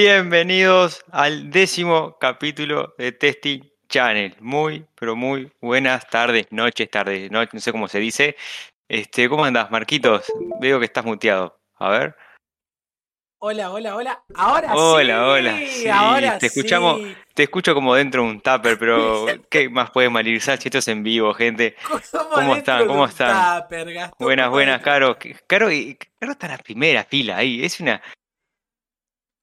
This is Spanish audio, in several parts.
Bienvenidos al décimo capítulo de Testing Channel. Muy, pero muy buenas tardes, noches, tardes, no, no sé cómo se dice. Este, ¿cómo andás, Marquitos? Veo que estás muteado. A ver. Hola, hola, hola. Ahora Hola, sí. hola. Sí, Ahora te escuchamos, sí. te escucho como dentro de un tupper, pero ¿qué más puede malizar si esto es en vivo, gente? ¿Cómo, ¿Cómo adentro están? ¿Cómo están? tupper? Buenas, ¿Cómo buenas? Caro. Caro, y- Caro está en la primera fila ahí. Es una.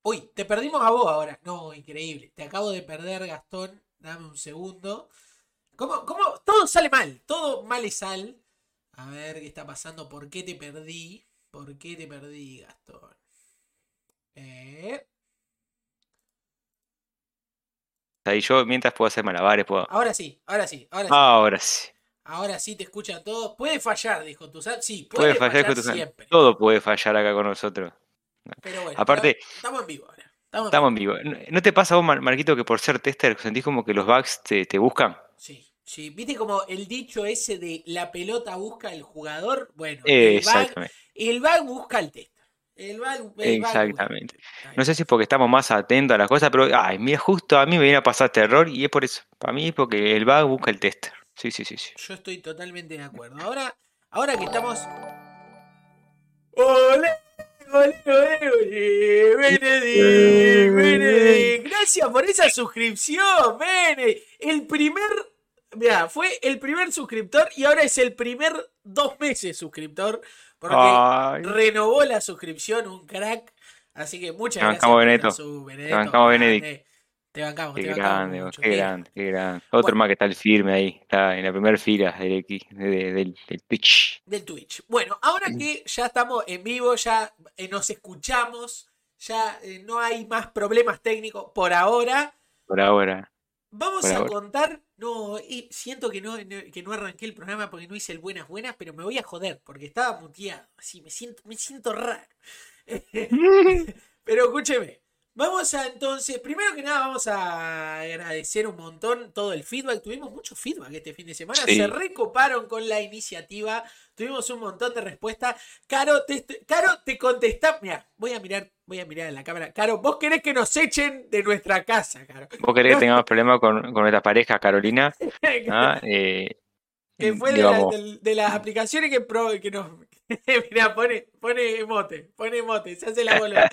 Uy, te perdimos a vos ahora. No, increíble. Te acabo de perder, Gastón. Dame un segundo. ¿Cómo, cómo? Todo sale mal. Todo mal y sal. A ver qué está pasando. ¿Por qué te perdí? ¿Por qué te perdí, Gastón? Eh, Ahí yo mientras puedo hacer malabares, puedo. ahora sí, ahora sí, ahora sí. Ahora sí. Ahora sí te escuchan todos. Puede fallar, dijo tu Sí, Puede puede, fallar fallar, siempre. Todo puede fallar acá con nosotros. Pero bueno, Aparte- estamos en vivo ahora. Estamos en Estamos en vivo. ¿No- ¿No te pasa vos, Mar- Marquito, que por ser tester sentís como que los bugs te, te buscan? Sí, sí. ¿Viste como el dicho ese de la pelota busca al jugador? Bueno, el bug, Exactamente. el bug busca al tester. El el Exactamente. No sé si es porque estamos más atentos a las cosas, pero ay, mira, justo a mí me viene a pasar este error y es por eso. Para mí es porque el bug busca el tester. Sí, sí, sí, sí. Yo estoy totalmente de acuerdo. Ahora, ahora que estamos. ¡Ole! ¡Benedict! ¡Benedict! Gracias por esa suscripción, Benedict. El primer. Mira, fue el primer suscriptor y ahora es el primer dos meses suscriptor. Porque Ay, renovó la suscripción, un crack. Así que muchas Te gracias. bancamos, por la Benedetto. te bancamos. Benedict. Te bancamos, Qué te bancamos grande, mucho, qué grande, qué grande. Otro Bueno. más que está el firme ahí, está en la primera fila del, Twitch. del Twitch. Bueno, ahora que ya estamos en vivo, ya eh, nos escuchamos, ya eh, no hay más problemas técnicos por ahora, Por ahora. vamos Por a ahora. contar. No, y siento que no, no- que no arranqué el programa porque no hice el buenas buenas, pero me voy a joder porque estaba muteado. Así me siento, me siento raro. Pero escúcheme. Vamos a entonces, primero que nada vamos a agradecer un montón todo el feedback. Tuvimos mucho feedback este fin de semana. Sí. Se recoparon con la iniciativa. Tuvimos un montón de respuestas. Caro, te, Caro, te contesta. Mira, voy a mirar, voy a mirar en la cámara. Caro, vos querés que nos echen de nuestra casa, Caro. ¿Vos querés que tengamos problemas con, con nuestra pareja, Carolina? ¿Ah? Eh, que fue de, la- de las aplicaciones que, pro- que nos. Mira, pone, pone emote, pone emote, se hace la bola.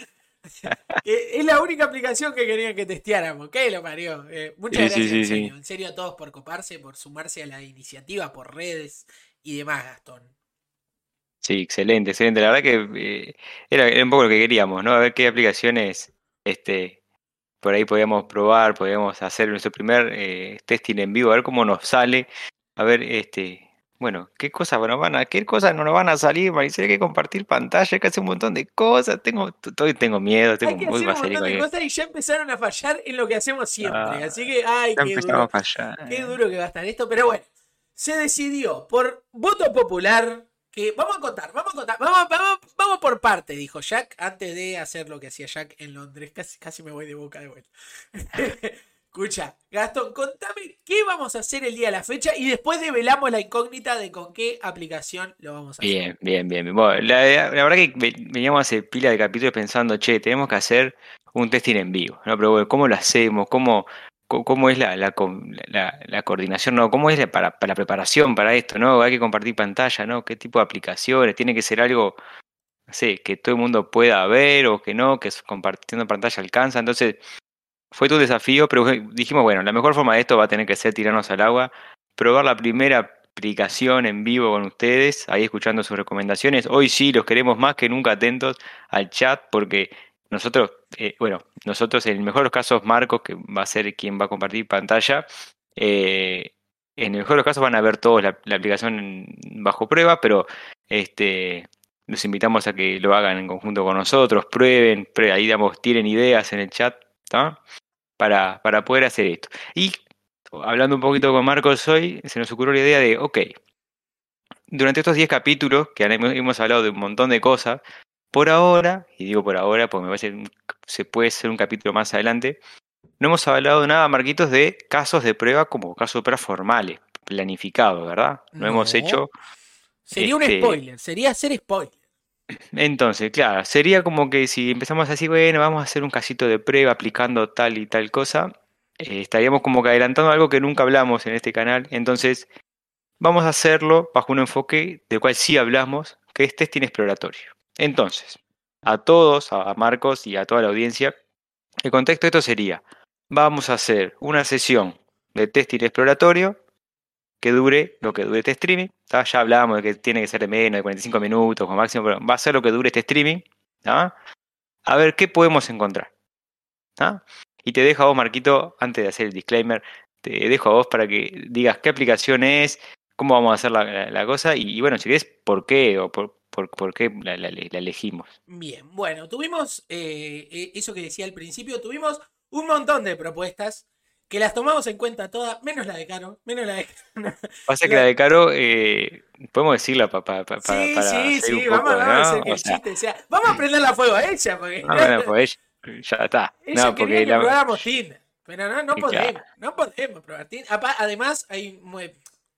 Que es la única aplicación que querían que testeáramos. ¿Qué lo parió? Eh, muchas Sí, gracias, sí, en serio. En serio a todos por coparse, por sumarse a la iniciativa, por redes y demás, Gastón. Sí, excelente, excelente. La verdad que eh, era, era un poco lo que queríamos, ¿no? A ver qué aplicaciones este, por ahí podíamos probar, podíamos hacer nuestro primer eh, testing en vivo, a ver cómo nos sale, a ver, este, bueno, qué cosas nos van a, qué cosas no nos van a salir, Maricel, hay que compartir pantalla, hay que hacer un montón de cosas, tengo, todavía tengo miedo, tengo Hay que hacer un montón de y ya empezaron a fallar en lo que hacemos siempre. Ah, Así que, ay, Ya qué duro. a fallar. Qué duro que va a estar esto, pero bueno, se decidió por voto popular que vamos a contar, vamos a contar, vamos, vamos, vamos por parte, dijo Jack, antes de hacer lo que hacía Jack en Londres. Casi, casi me voy de boca de vuelta. Escucha, Gastón, contame qué vamos a hacer el día de la fecha y después develamos la incógnita de con qué aplicación lo vamos a hacer. Bien, bien, bien. Bueno, la, verdad que ve- veníamos hace pila de capítulos pensando, che, tenemos que hacer un testing en vivo, ¿no? Pero bueno, ¿cómo lo hacemos? ¿Cómo, cómo es la, la, co- la- la coordinación? ¿No? ¿Cómo es para, la preparación para esto? ¿No? Hay que compartir pantalla, ¿no? ¿Qué tipo de aplicaciones? Tiene que ser algo, sé, que todo el mundo pueda ver o que no, que compartiendo pantalla alcanza. Entonces, fue un desafío, pero dijimos, bueno, la mejor forma de esto va a tener que ser tirarnos al agua, probar la primera aplicación en vivo con ustedes, ahí escuchando sus recomendaciones. Hoy sí los queremos más que nunca atentos al chat porque nosotros, eh, bueno, nosotros en el mejor de los casos Marcos, que va a ser quien va a compartir pantalla, eh, en el mejor de los casos van a ver todos la, aplicación bajo prueba, pero este los invitamos a que lo hagan en conjunto con nosotros, prueben, prue- ahí damos, tiren ideas en el chat, ¿está? Para, para poder hacer esto. Y hablando un poquito con Marcos hoy, se nos ocurrió la idea de, ok, durante estos 10 capítulos, que hemos, hablado de un montón de cosas, por ahora, y digo por ahora porque me parece que se puede hacer un capítulo más adelante, no hemos hablado nada, Marquitos, de casos de prueba como casos de prueba formales, planificados, ¿verdad? No, hemos hecho Sería un este- spoiler, sería hacer spoiler. Entonces, claro, sería como que si empezamos así, bueno, vamos a hacer un casito de prueba aplicando tal y tal cosa, eh, estaríamos como que adelantando algo que nunca hablamos en este canal. Entonces, vamos a hacerlo bajo un enfoque del cual sí hablamos, que es testing exploratorio. Entonces, a todos, a Marcos y a toda la audiencia, el contexto de esto sería, vamos a hacer una sesión de testing exploratorio que dure lo que dure este streaming. Ya hablábamos de que tiene que ser de menos de 45 minutos como máximo, pero va a ser lo que dure este streaming. A ver qué podemos encontrar. Y te dejo a vos, Marquito, antes de hacer el disclaimer, te dejo a vos para que digas qué aplicación es, cómo vamos a hacer la, cosa y, bueno, si querés, por qué o por, por, qué la, elegimos. Bien, bueno, tuvimos eh, eh, eso que decía al principio, tuvimos un montón de propuestas que las tomamos en cuenta todas, menos la de Caro, menos la de Caro. Pasa que la de Caro, eh, podemos decirla para pa, Sí, sí, sí, vamos, a hacer que el chiste sea, vamos a prenderla a fuego a ella, porque... Ah, pues ya está. Ella no, porque la... que probáramos Tinder, pero no, no podemos, no podemos probar Tinder. Además, hay,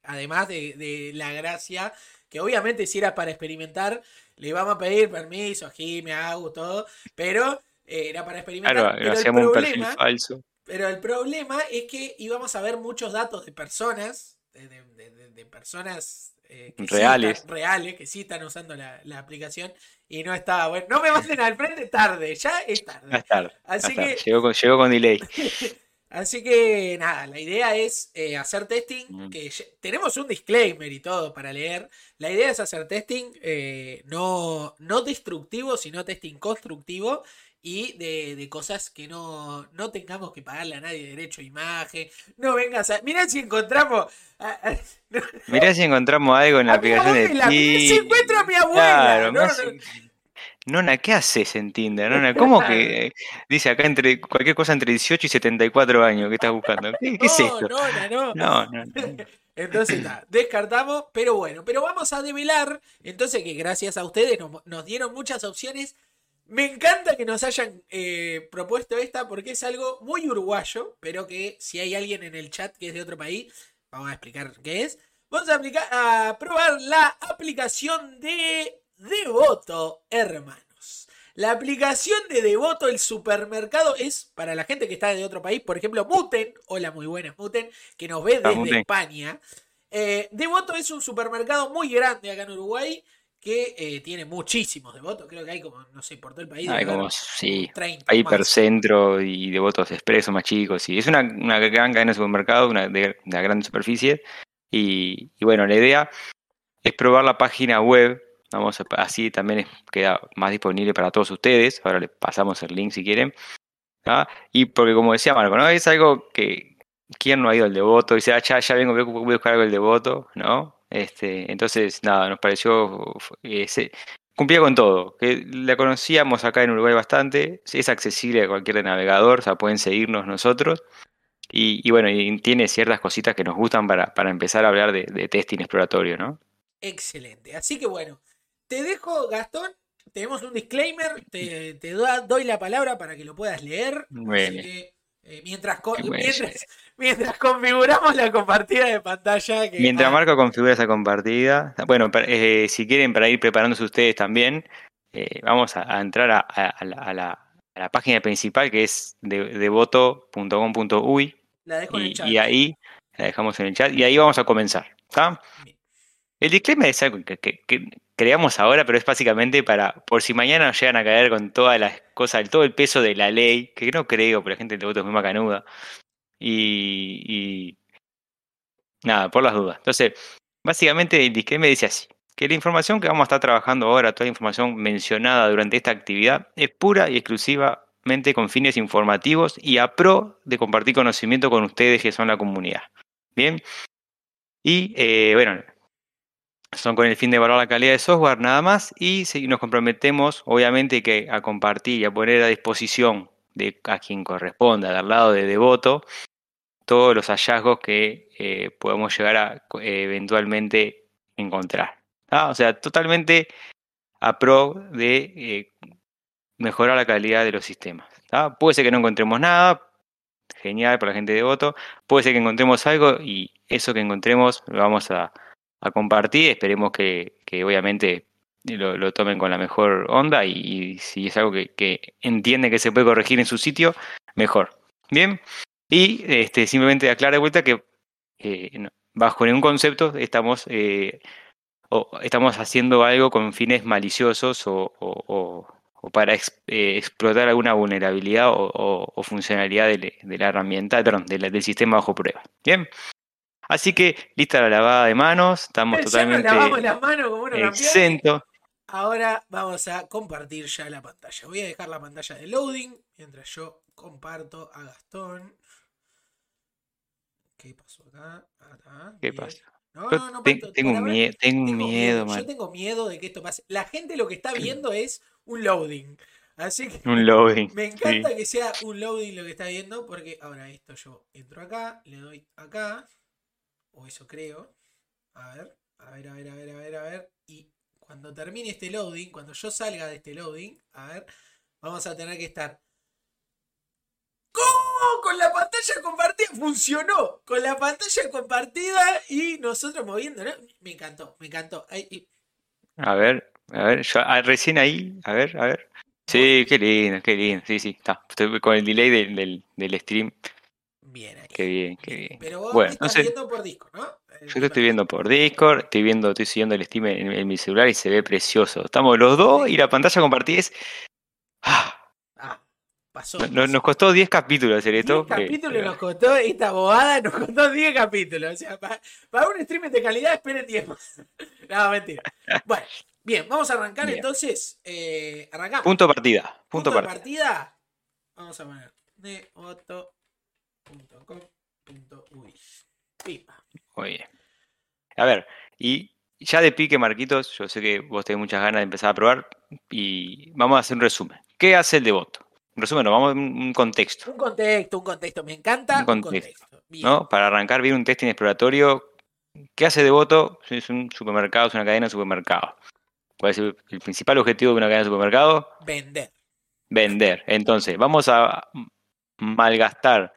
además de, de la gracia, que obviamente si era para experimentar, le vamos a pedir permiso a Jimmy, a Agus, todo, pero eh, era para experimentar. Claro, pero hacíamos un perfil falso. Pero el problema es que íbamos a ver muchos datos de personas, de, personas eh, reales. reales, que sí están usando la, aplicación y no estaba bueno. No me manden al frente tarde, ya es tarde. Así que... Llegó, con, llegó con delay. Así que nada, la idea es eh, hacer testing, que tenemos un disclaimer y todo para leer. La idea es hacer testing eh, no, no destructivo, sino testing constructivo y de, de, cosas que no, no tengamos que pagarle a nadie derecho a imagen. No vengas a. Mirá si encontramos. Mirá si encontramos algo en la aplicación de Tinder. Si encuentro a mi abuela. no, Nona, ¿qué haces en Tinder? Nona, ¿cómo que dice acá entre cualquier cosa entre 18 y 74 años que estás buscando? ¿Qué, es esto? No, no, no. Entonces, está, descartamos, pero bueno, pero vamos a develar, entonces que gracias a ustedes nos dieron muchas opciones me encanta que nos hayan eh, propuesto esta porque es algo muy uruguayo, pero que si hay alguien en el chat que es de otro país, vamos a explicar qué es. Vamos a, aplicar, a probar la aplicación de Devoto, hermanos. La aplicación de Devoto, el supermercado, es para la gente que está de otro país, por ejemplo, Muten, hola muy buenas Muten, que nos ve desde España. Eh, Devoto es un supermercado muy grande acá en Uruguay que eh, tiene muchísimos devotos, creo que hay como, no sé, por todo el país. Hay como, sí, hay hipercentro y devotos expresos más chicos, y es una, una gran cadena de supermercado, una de, de gran superficie, y, bueno, la idea es probar la página web, vamos así también queda más disponible para todos ustedes, ahora les pasamos el link si quieren, y porque como decía Marco, ¿no? es algo que, ¿quién no ha ido al devoto? Y dice, ah, ya, ya vengo, voy a buscar algo del devoto, ¿no? Este, entonces, nada, nos pareció, eh, cumplía con todo, que la conocíamos acá en Uruguay bastante, es accesible a cualquier navegador, o sea, pueden seguirnos nosotros. Y, bueno, y tiene ciertas cositas que nos gustan para, para empezar a hablar de, testing exploratorio, ¿no? Excelente. Así que bueno, te dejo, Gastón. Tenemos un disclaimer, te, te doy la palabra para que lo puedas leer. Eh, mientras, mientras, configuramos la compartida de pantalla. mientras Marco configura esa compartida. Bueno, eh, si quieren, para ir preparándose ustedes también, eh, vamos a, entrar a, la, página principal que es devoto.com.uy. La dejo en el chat. Y ahí la dejamos en el chat y ahí vamos a comenzar. El disclaimer es algo que, creamos ahora, pero es básicamente para, por si mañana nos llegan a caer con todas las cosas, todo el peso de la ley, que no creo, pero la gente de voto es muy macanuda. Y, nada, por las dudas. Entonces, básicamente el disclaimer dice así, que la información que vamos a estar trabajando ahora, toda la información mencionada durante esta actividad, es pura y exclusivamente con fines informativos y a pro de compartir conocimiento con ustedes que son la comunidad. Bien. Y eh, bueno, son con el fin de evaluar la calidad de software nada más y nos comprometemos obviamente que a compartir y a poner a disposición de a quien corresponda, al lado de Devoto, todos los hallazgos que eh, podamos llegar a eh, eventualmente encontrar. O sea, totalmente a pro de eh, mejorar la calidad de los sistemas. Puede ser que no encontremos nada, genial para la gente de Devoto, puede ser que encontremos algo y eso que encontremos lo vamos a a compartir. Esperemos que, obviamente lo, lo tomen con la mejor onda y, si es algo que, que entiende que se puede corregir en su sitio, mejor. Bien, y este, simplemente aclara de vuelta que eh, bajo ningún concepto estamos, eh, estamos haciendo algo con fines maliciosos o, o- para eh, explotar alguna vulnerabilidad o, funcionalidad de, la herramienta, perdón, de del sistema bajo prueba. Bien. Así que lista la lavada de manos, estamos Ya nos totalmente lavamos las manos como campeones. exentos. Ahora vamos a compartir ya la pantalla. Voy a dejar la pantalla de loading mientras yo comparto a Gastón. ¿Qué pasó acá? Acá, ¿Qué bien. pasa? No, no, no, tengo ahora miedo, tengo tengo miedo, Yo tengo miedo de que esto pase. La gente lo que está viendo es un loading. Así que Un loading. me sí. encanta que sea un loading lo que está viendo. Porque ahora esto yo entro acá, le doy acá. O eso creo. A ver, a ver, a ver, a ver, a ver, a ver. Y cuando termine este loading, cuando yo salga de este loading, a ver, vamos a tener que estar. ¿Cómo? Con la pantalla compartida. Funcionó. Con la pantalla compartida y nosotros moviendo. Me encantó, me encantó. A ver, a ver, yo, ah, recién ahí, a ver, a ver. Sí, qué lindo, qué lindo. Sí, sí, está. Estoy con el delay del, del, del stream. Bien ahí. Qué bien, qué bien. Pero vos Bueno, estás viendo por disco, ¿no? Eh, Yo te estoy viendo por Discord, estoy viendo, estoy siguiendo el stream en, en mi celular y se ve precioso. Estamos los dos y la pantalla compartida es. Ah, Ah, pasó. pasó. nos costó 10 capítulos hacer 10 esto. que- capítulos pero- nos costó, esta bobada nos costó 10 capítulos. O sea, pa- para, un streamer de calidad esperen 10 más. No, mentira. Bueno, bien, vamos a arrancar Bien. entonces. Eh, arrancamos. Punto partida. Punto, Punto de partida. partida. Vamos a poner neoto.com.uy. Pipa. Muy bien. A ver, y ya de pique, Marquitos, yo sé que vos tenés muchas ganas de empezar a probar y vamos a hacer un resumen. ¿Qué hace el devoto? Un resumen, no, vamos a un contexto. Un contexto, un contexto. Me encanta. Un Un contexto. ¿no? Para arrancar bien un testing exploratorio. ¿Qué hace Devoto? Es un supermercado, es una cadena de supermercados. ¿Cuál es el, el principal objetivo de una cadena de supermercados? Vender. Vender. Entonces, vamos a malgastar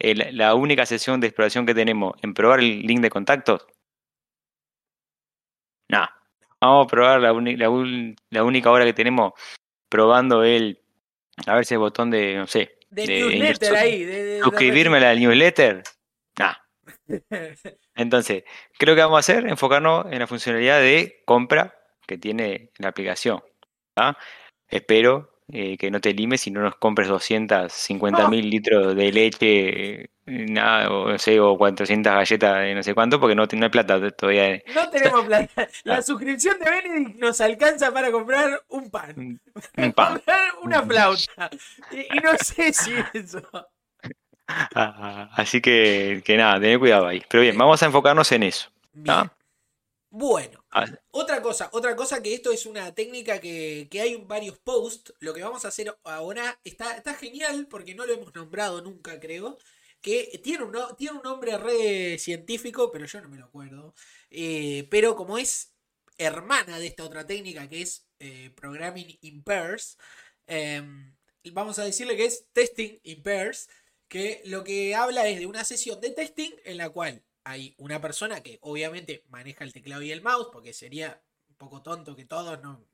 el- la única sesión de exploración que tenemos en probar el link de contactos. No. Vamos a probar la, única hora que tenemos probando el. A ver si el botón de, no sé, De, De newsletter ahí. De, suscribirme a la newsletter. Nah. Entonces, creo que vamos a hacer enfocarnos en la funcionalidad de compra que tiene la aplicación. ¿tá? Espero eh, que no te limes y no nos compres 250 mil litros de leche, eh, nada, o, no sé, o 400 galletas de no sé cuánto, porque no, no hay plata todavía. No tenemos plata. La Ah. suscripción de Benedict nos alcanza para comprar un pan. Un pan. Comprar una flauta. Y, y no sé si eso. Ah, Así que, que nada, tener cuidado ahí. Pero bien, vamos a enfocarnos en eso. Bueno, Ah, otra cosa, otra cosa que esto es una técnica que, que hay varios posts. Lo que vamos a hacer ahora está, está genial porque no lo hemos nombrado nunca, creo. Que tiene un, tiene un nombre re científico, pero yo no me lo acuerdo. Eh, pero como es hermana de esta otra técnica que es eh, Programming in Pairs, em, vamos a decirle que es Testing in Pairs, que lo que habla es de una sesión de testing en la cual hay una persona que obviamente maneja el teclado y el mouse, porque sería un poco tonto que todos no-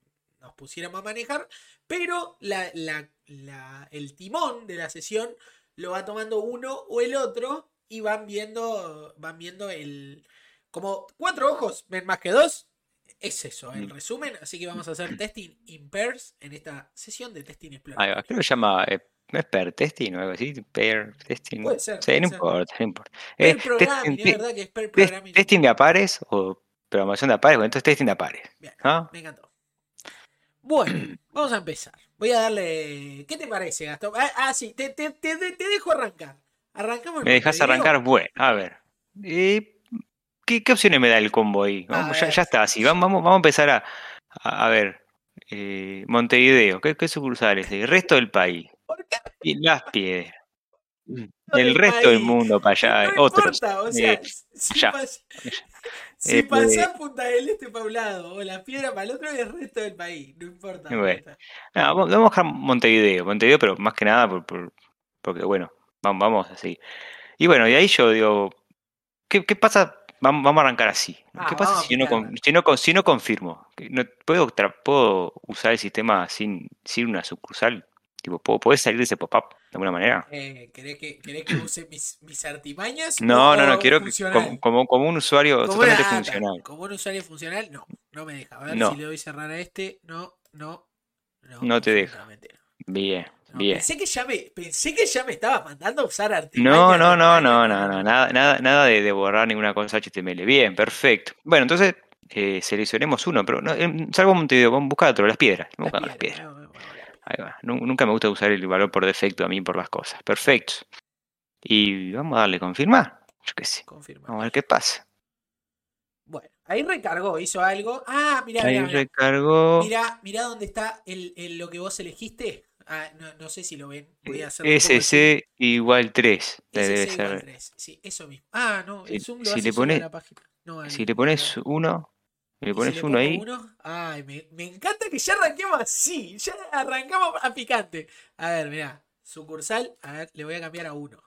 nos pusiéramos a manejar, pero la- la- la- el timón de la sesión lo va tomando uno o el otro y van viendo, van viendo el... Como cuatro ojos ven más que dos, es eso el Mm. resumen, así que vamos a hacer testing in pairs en esta sesión de testing va, creo que se llama eh, ¿no es pair testing o algo así, pair testing. Puede ser, Sí, puede no ser. importa, no importa. Pair Eh, programming, testing- es verdad que es Test- programming. testing de apares o programación de apares, bueno, entonces testing de apares. Bien. Me encantó. Bueno, vamos a empezar. Voy a darle. ¿Qué te parece, Gastón? Ah, ah, sí, te, te- te- te dejo arrancar. Arrancamos. ¿Me dejas arrancar? Bueno, a ver. Eh, ¿qué, qué opciones me da el combo ahí? Vamos, ya, ya está, así. Vamos, vamos, vamos a empezar a, a, a ver. Eh, Montevideo, ¿qué, qué sucursales? El resto del país. ¿Por qué Y las piedras. del El resto del mundo para allá. no otros. importa, o sea, Eh, si, pas- si Eh, pasás Punta del Este para un lado o la piedra para el otro es el resto del país, no importa. Bueno. No, vamos a dejar Montevideo, Montevideo, pero más que nada por, por- porque, bueno, vamos, vamos así. Y bueno, y ahí yo digo, ¿qué, qué pasa vamos, vamos a arrancar así. Ah, ¿Qué pasa si yo no, si no, si no confirmo? ¿puedo, ¿Puedo usar el sistema sin, sin una sucursal? Tipo, ¿puedo, ¿Podés salir de ese pop-up de alguna manera? Eh, ¿querés, que, ¿Querés que use mis, mis artimañas? No, no, no, quiero que como, como, como un usuario Como totalmente una- funcional. Como un usuario funcional, no. No me deja. A ver No. si le doy cerrar a este. No, no. No, No te deja. Bien, No, bien. Pensé que ya me, pensé que ya me estabas mandando a usar artimañas. No, no, no, no, no, no, nada, nada, nada de, de borrar ninguna cosa HTML. Bien, perfecto. Bueno, entonces eh, seleccionemos uno, pero no, em, salvo Montevideo, vamos a buscar otro, las piedras. A buscar las piedras. Ahí va. Nunca me gusta usar el valor por defecto a mí por las cosas. Perfecto. Y vamos a darle confirmar. Yo qué sé. Confirmar. Vamos a ver qué pasa. Bueno, ahí recargó, hizo algo. Ah, mirá, ahí mirá, recargó. Mirá, dónde está el, el, lo que vos elegiste. Ah, no, no, sé si lo ven. Voy a SC igual 3. SC igual 3. Sí, eso mismo. Ah, no, el si, Zoom lo si hace le pones, la página. No, si le pones 1, me pones uno ahí. Ay, me, encanta que ya arranquemos así. Ya arrancamos a picante. A ver, mirá. Sucursal. A ver, le voy a cambiar a uno.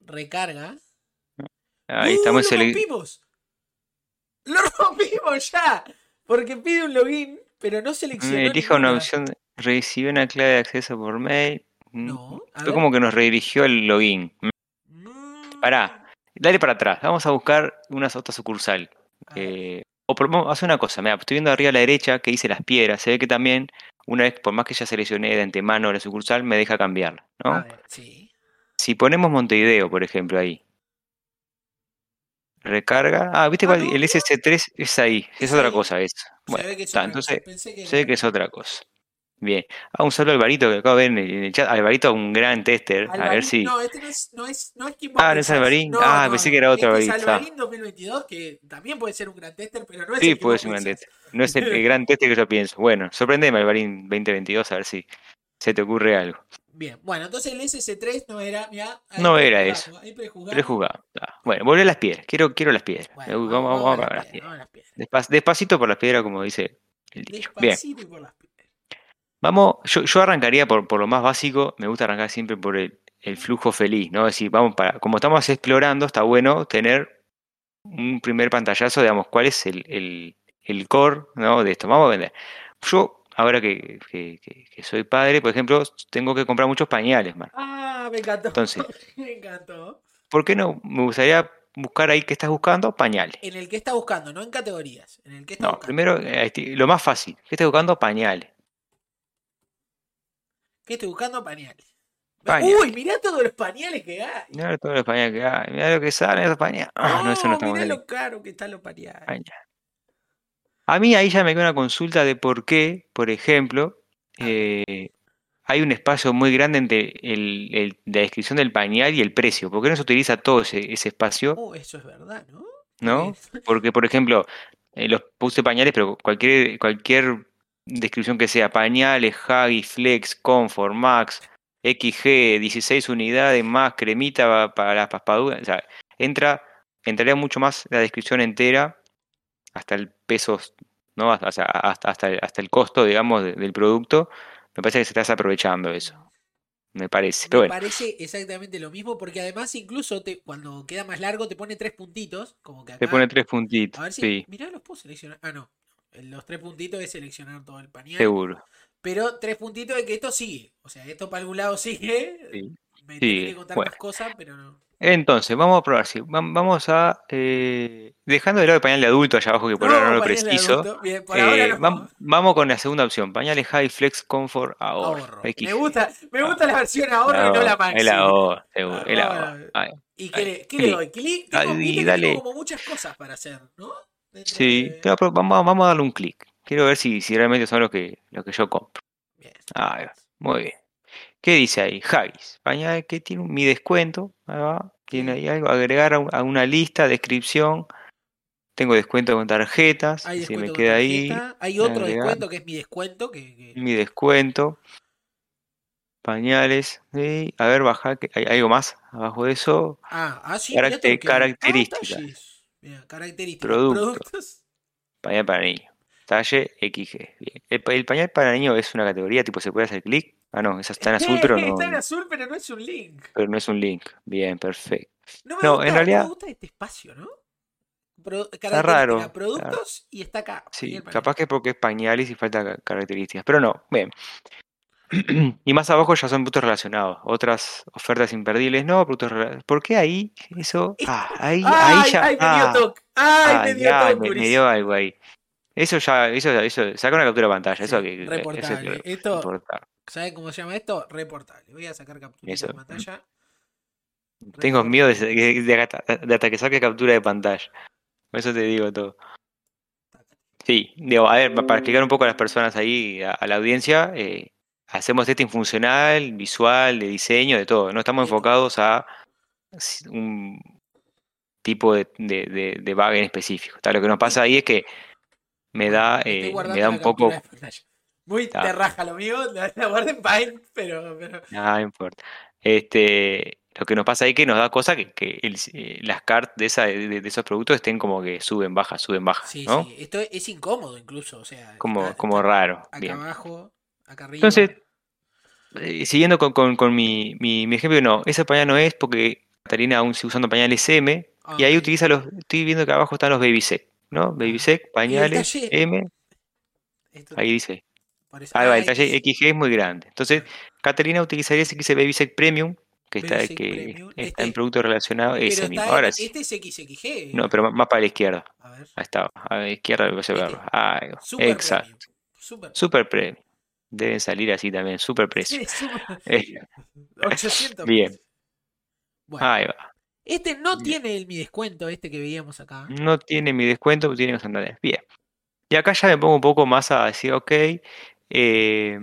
Recarga. Ah, ahí uh, estamos ¡Lo rompimos! ¡Lo rompimos ya! Porque pide un login, pero no selecciona. Eh, Elija una opción. Recibe una clave de acceso por mail. Mm, no. A Fue como que nos redirigió el login. Mm. Pará. Dale para atrás. Vamos a buscar una otra sucursal. Eh, o por, hacer una cosa. Mira, estoy viendo arriba a la derecha que dice las piedras. Se ve que también, una vez, por más que ya seleccioné de antemano la sucursal, me deja cambiarla. ¿no? A ver, sí. Si ponemos Montevideo, por ejemplo, ahí. Recarga. Ah, viste Ah, cuál? no, El no. S3 es ahí. Es Es otra ahí. cosa eso. Se Bueno, ve está, entonces sé era- que es otra cosa. Bien. Ah, un saludo a Alvarito que acabo de ver en el, chat. Alvarito, un gran tester. A ver si. No, este no es, no es, no es quien Ah, ¿no es. Alvarín? No, Ah, no, pensé que era otro Este es Alvarín, ah. Alvarín 2022, que también puede ser un gran tester, pero no es Sí, el puede ser un gran tester. No es el, el gran tester que yo pienso. Bueno, sorprendeme, Alvarín 2022, a ver si se te ocurre algo. Bien, bueno, entonces el SS3 no era, mirá, No era prejugamos, Ahí. Prejugado. Ah, Bueno, volver a las piedras. Quiero, quiero las piedras. Bueno, vamos, vamos, las piedras, piedras. vamos a las piedras. Despas- despacito por las piedras, como dice el dicho. Bien. Despacito y por las piedras. Vamos, yo, yo arrancaría por, por lo más básico, me gusta arrancar siempre por el, el flujo feliz, ¿no? Es decir, vamos para, como estamos explorando, está bueno tener un primer pantallazo, digamos, cuál es el, el, el core, ¿no? De esto. Vamos a vender. Yo, ahora que, que- que- que soy padre, por ejemplo, tengo que comprar muchos pañales, man. Ah, me encantó. Entonces, me encantó. ¿por qué no? Me gustaría buscar ahí que estás buscando pañales. En el que está buscando, no en categorías. En el que está No, buscando. primero, eh, lo más fácil, que estás buscando pañales. ¿Qué estoy buscando? Pañales. Pañales. Uy, mirá todos los pañales que hay. Mirá todos los pañales que hay, mirá lo que salen esos pañales. Ah, no, no está mirá lo caro que están los pañales. Pañal. A mí ahí ya me queda una consulta de por qué, por ejemplo, eh, hay un espacio muy grande entre el- el- la descripción del pañal y el precio. ¿Por qué no se utiliza todo ese, ese espacio? Oh, eso es verdad, ¿no? ¿No? Porque, por ejemplo, eh, los puse pañales, pero cualquier, cualquier descripción que sea pañales, Huggy, Flex, Comfort, Max, XG, 16 unidades más, cremita pa- para las paspaduras, o sea, entra, entraría mucho más la descripción entera hasta el peso, ¿no? Hasta, hasta, el- hasta el costo, digamos, de- del producto. Me parece que se está desaprovechando eso. Me parece. Me bueno, parece exactamente lo mismo, porque además incluso te, cuando queda más largo te pone tres puntitos, como que acá. te pone tres puntitos. A ver si. Sí, Mirá, los puedo seleccionar. Ah, no. Los tres puntitos es seleccionar todo el pañal. seguro. Pero tres puntitos de que esto sigue. O sea, esto para algún lado sigue. Sí. Me Sigue, tiene que contar bueno. más cosas, pero no. Entonces, vamos a probar. Sí, vam- vamos a. eh, dejando de lado el pañal de adulto allá abajo, que por ahora no lo preciso. adulto. Bien, por eh, ahora no. vam- vamos con la segunda opción: pañales High Flex Comfort Ahorro. Ahorro. Me gusta, me gusta la versión ahorro y no la maxi. El ahorro, seguro, el ahorro. Ahí. ¿Y qué, le, qué le clic. doy? Ah, Tengo, que dale. tengo como muchas cosas para hacer, ¿no? Sí, de- pro- vamos, vamos a darle un clic. Quiero ver si, si realmente son los que, los que yo compro. Bien. Ahí va, muy bien. ¿Qué dice ahí? Haggis. Pañal que tiene mi descuento. Ahí va. Tiene ahí algo. Agregar a, un- a una lista, descripción. Tengo descuento con tarjetas. Hay me queda ahí. Hay otro agregar. descuento que es mi descuento. Que, que- Mi descuento. Pañales. sí. A ver, baja. ¿Hay algo más abajo de eso? Ah, ah, sí, hay. Ah, características. Mirá, características. Producto. Productos. Pañal para niño. Talle XG. Bien. El, pa- el pañal para niño es una categoría, tipo, ¿se puede hacer clic? Ah, no, esa está en azul, pero no, Está en azul, pero no es un link. pero no es un link. Bien, perfecto. No me, No, gusta, en no realidad- me gusta este espacio, ¿no? Pro- raro, productos y está acá. Sí, capaz que porque es pañales y falta ca- características, pero no, bien. Y más abajo ya son productos relacionados, otras ofertas imperdibles, no, productos rela- ¿Por qué ahí? Eso, ah, ahí, ahí ¡Ay, ya, ay, me dio ah, toque! ¡Ay, me dio ay, toque! me, me Ulises! dio algo ahí. Eso ya, eso, eso, saca una captura de pantalla, eso Sí, que, eso reportable. que- Esto- importa. ¿Saben cómo se llama esto? Reportable. Voy a sacar captura Eso. de pantalla. Tengo miedo de, de- de hasta, de hasta que saque captura de pantalla. Por eso te digo todo. Sí, digo, a ver, pa- para explicar un poco a las personas ahí, a, a la audiencia, eh, hacemos testing funcional, visual, de diseño, de todo. No estamos enfocados a un tipo de, de, de- de bug en específico. Tal, Lo que nos pasa ahí es que me da, eh, me da un poco... Muy Está. te raja lo mío, la, guardé en Paint, pero, pero Nada importa. Este, lo que nos pasa ahí es que nos da cosa que, que el- eh, las cartas de, esa, de, de esos productos estén como que suben, bajan, suben, bajan, sí, ¿no? sí, esto es incómodo incluso, o sea, Como, está- como está raro. acá Bien. abajo, acá arriba. Entonces, eh, siguiendo con, con- con mi, mi- mi ejemplo, no, ese pañal no es porque Catarina aún sigue usando pañales M y ahí Ah, utiliza los, estoy viendo que abajo están los Baby Sec, ¿no? Baby Sec, pañales? M, esto- ahí dice. Ahí va, ah, el talle X. XG es muy grande. Entonces, Catarina utilizaría ese que dice Baby Sec Premium, que está, que Premium, está este- en producto relacionado, Pero ese mismo. Ahora sí. este es XXG. No, pero más- para la izquierda. A ver. Ahí está, a la izquierda vas a Este. verlo. Ahí va, Super Exacto. Premium. Super. Super Premium. Deben salir así también, super precio. Sí, super- Eh, 800 Bien. pesos. Bueno, Ahí va. este no Bien. tiene el, mi descuento, este que veíamos acá. No tiene mi descuento, tiene los Santander. Bien. Y acá ya me pongo un poco más a decir, ok, eh,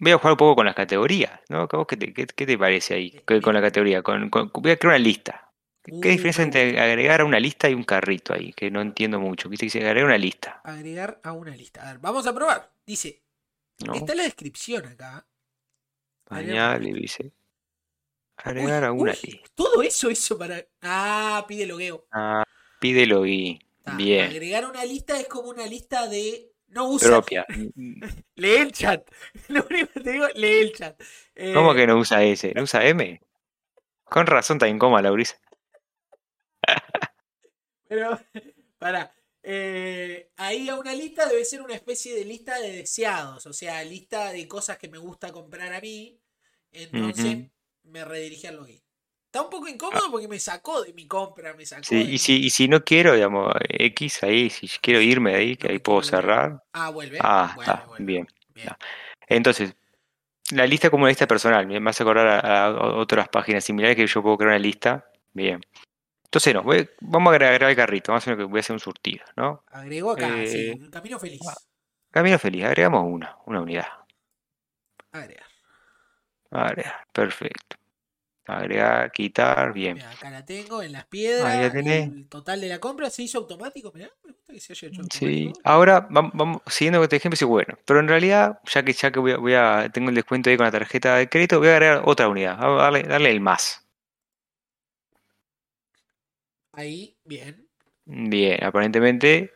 voy a jugar un poco con las categorías, ¿no? ¿Vos ¿Qué te, qué, qué te parece ahí con la categoría? Con, con- voy a crear una lista. Uh, ¿Qué diferencia me entre agregar a una lista y un carrito ahí? Que no entiendo mucho. Viste que dice agregar una lista, Agregar a una lista. A ver, vamos a probar. Dice, ¿no? está la descripción acá. Agregar a Pañales, lista. dice. Agregar a Uy, una uy, lista. Todo eso hizo para. Ah, pide logueo. Ah, pide login. Está, Bien. Agregar una lista es como una lista de. No usa. Propia. Lee el chat. Lo único que te digo, lee el chat. Eh, ¿Cómo que no usa S? ¿No usa M? Con razón está en coma, Laurisa. Pero, para. Ahí a una lista debe ser una especie de lista de deseados. O sea, lista de cosas que me gusta comprar a mí. Entonces me redirige al login. Está un poco incómodo porque me sacó de mi compra, me sacó Sí, de y mi- si, y si no quiero, digamos, X ahí, si quiero irme de ahí, que No ahí puedo cerrar. Ah, vuelve. Ah, vuelve, está, vuelve. bien. Bien. Entonces, la lista como una lista personal, me acordar a, a otras páginas similares que yo puedo crear una lista. Bien. Entonces, no, voy- vamos a agregar al carrito, vamos a hacer voy a hacer un surtido, ¿no? Agregó acá, sí, Eh, un camino feliz. Camino feliz, agregamos una, una unidad. Agregar. Agregar, perfecto. Agregar, quitar, bien. Mirá, acá la tengo en las piedras. Ahí la tenés. El total de la compra se hizo automático. Mirá, me gusta que se haya hecho Sí, automático. ahora vam- vamos, siguiendo con este ejemplo, sí, bueno, pero en realidad, ya que ya que voy a, voy a- tengo el descuento ahí con la tarjeta de crédito, voy a agregar otra unidad, vamos a darle, darle el más. Ahí, bien. Bien, aparentemente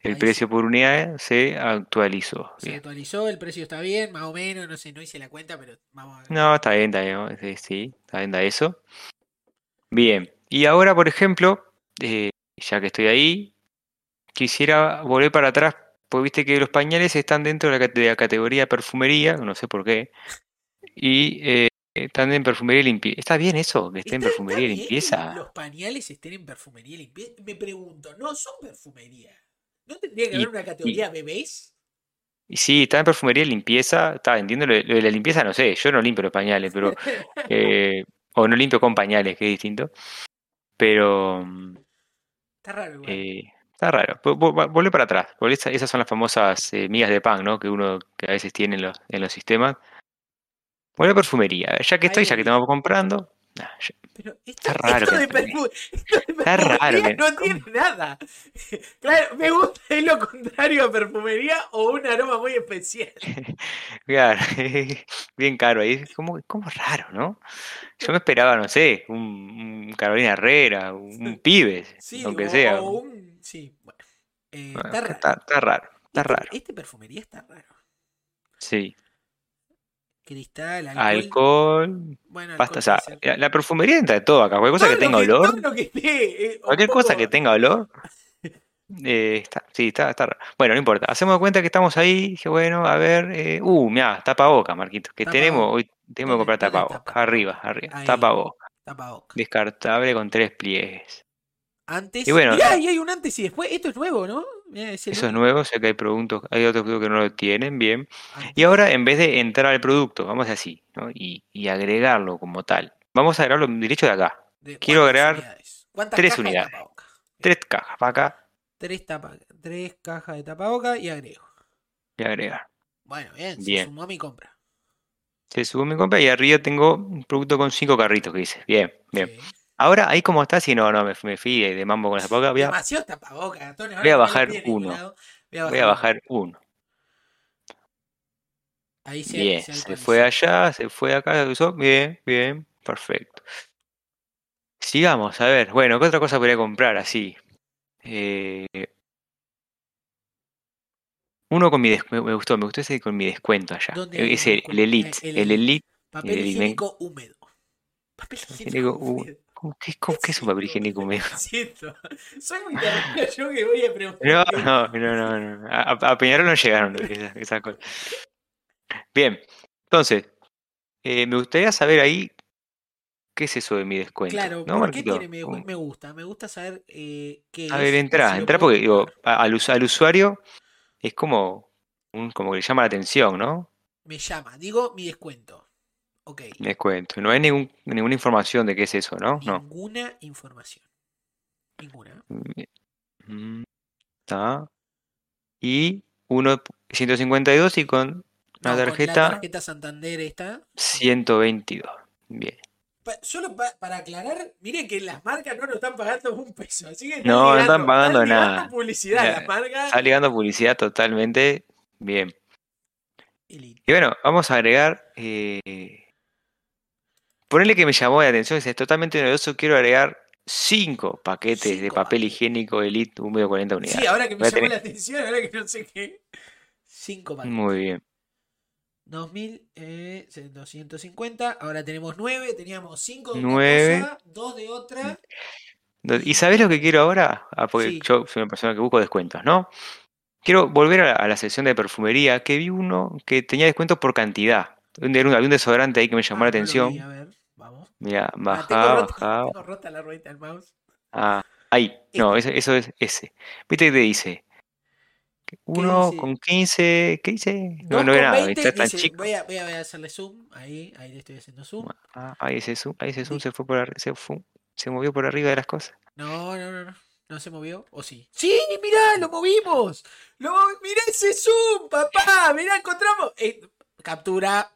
el Ahí precio por unidad se actualizó. Se Bien. actualizó, el precio está bien, más o menos. No sé, no hice la cuenta, pero vamos a ver. No, está bien, está bien, sí, sí, está bien, da eso. Bien, y ahora, por ejemplo, eh, ya que estoy ahí, quisiera volver para atrás, porque viste que los pañales están dentro de la, de la categoría perfumería, no sé por qué, y eh, están en perfumería y limpieza. ¿Está bien eso, que esté en ¿Está- perfumería y limpieza? Los pañales estén en perfumería y limpieza. Me pregunto, ¿no son perfumería? ¿No tendría que haber una categoría bebés? Y sí, está en perfumería y limpieza, está, entiendo lo de, la limpieza, no sé, yo no limpio los pañales, pero, eh, o no limpio con pañales, que es distinto, pero... Está raro igual. Eh, está raro. Vo- vo- Volvé para atrás. esas son las famosas eh, migas de pan, ¿no? Que uno que a veces tiene en los, en los sistemas. Volvé a perfumería. Ya que estoy, ya que estamos comprando. nah, ya- Pero esto, está raro esto de perfu- esto de Está raro que- no tiene nada. Claro, me gusta es lo contrario a perfumería o un aroma muy especial. Claro, bien caro ahí. Como, como raro, ¿no? Yo me esperaba, no sé, un, un Carolina Herrera, un, Pibes, Sí, aunque o, sea. o un. Sí, bueno. Eh, Bueno, está raro. está, está raro, está Este- raro. Este perfumería está raro. Sí. Cristal, alcohol. alcohol, bueno, pasta. alcohol O sea, ser. la, perfumería entra de todo acá. Cualquier cosa Todo que tenga olor. que esté, eh, Cualquier cosa que tenga olor. eh, está, sí, está, está raro. Bueno, no importa. Hacemos cuenta que estamos ahí. Dije, bueno, a ver. eh, uh, mira, tapaboca, Marquito. Que Tapaboca. tenemos, hoy tenemos que ¿Dónde- comprar tapaboca. tapaboca? Arriba, arriba. Ahí. Tapaboca. Tapaboca. Descartable con tres pliegues. Antes. Y bueno, Mirá, y hay un antes y después. Esto es nuevo, ¿no? Mirá, es el Eso es nuevo, sé que hay productos, hay otros productos que no lo tienen, bien. Antes. Y ahora, en vez de entrar al producto, vamos así, ¿no? Y, y agregarlo como tal. Vamos a agregarlo derecho de acá. ¿De quiero agregar tres cajas de unidades. Tres cajas para acá Tres, tapa- tres cajas de tapaboca y agrego. y agregar. Bueno, bien, se Bien. sumó a mi compra. Se sube mi compra y arriba tengo un producto con cinco carritos que dice. Bien, bien. Sí. Ahora, ahí como está, si no, no, me, me fui de, mambo con la tapaboca, voy a, Demasiado tapaboca, Antonio. ahora voy a me bajar uno. lado. Voy a voy a uno. bajar uno. Ahí se, Bien, se fue allá, se fue acá, se usó. Bien, bien, perfecto. Sigamos, a ver. Bueno, ¿qué otra cosa podría comprar así? Eh, uno con mi descuento, me gustó, me gustó ese con mi descuento allá. ¿Dónde hay Ese, un el? Elite, el el Elite. Papel el- me- higiénico húmedo. Papel higiénico higiénico hú- húmedo. ¿Cómo, qué, cómo- qué es un papel higiénico? Siento. Soy muy terrible yo que voy a preguntar. No, no, no, no, no. A, a Peñarol no llegaron esas, esas cosas. Bien, entonces, eh, me gustaría saber ahí qué es eso de mi descuento. Claro, ¿no, ¿por qué tiene me, me gusta? Me gusta saber eh, qué A es. ver, entra, si entra porque digo, al, al usuario es como, un, como que le llama la atención, ¿no? Me llama, digo mi descuento. Ok. Mi descuento. No hay ningún, ninguna información de qué es eso, ¿no? No. Ninguna información. Ninguna. Mm, Está. Y uno 152 y con No, una con la tarjeta tarjeta Santander esta. 122. Bien. Pa- solo pa- para aclarar, miren que las marcas no nos están pagando un peso, así que No, no están pagando ligando nada. publicidad las marcas. Está ligando publicidad totalmente. Bien. Elite. Y bueno, vamos a agregar. Eh, ponerle que me llamó la atención, es totalmente novedoso. Quiero agregar 5 paquetes de Cinco papel higiénico Elite húmedo 40 unidades. Sí, ahora que me llamó tener- la atención, ahora que no sé qué. 5 paquetes. Muy bien. 2000, eh, 250, ahora tenemos 9, teníamos 5 de Nueve. una cosa, 2 de otra. Do- ¿Y sabés lo que quiero ahora? Ah, porque Sí. yo soy una persona que busco descuentos, ¿no? Quiero volver a la, a la sección de perfumería, que vi uno que tenía descuentos por cantidad. Un- Había un, desodorante ahí que me llamó la Ah, no lo atención. vi, a ver, Mira, Ah, baja, rota, baja. tengo rota la ruedita del mouse. Ah, ahí. No, eso, eso es ese. ¿Viste que te dice? Uno dice? con 15, ¿qué dice? No, 2 no con nada, 20, está tan dice, chico. voy, a, voy a hacerle zoom, ahí, ahí le estoy haciendo zoom. Ah, ahí ese zoom, ahí ese zoom se fue por arri- se, se movió por arriba de las cosas. No, no, no, no. ¿No se movió? ¿O sí? ¡Sí! ¡Mirá! ¡Lo movimos! ¡Lo ¡Mirá ese zoom, papá! ¡Mirá, encontramos! Eh, captura.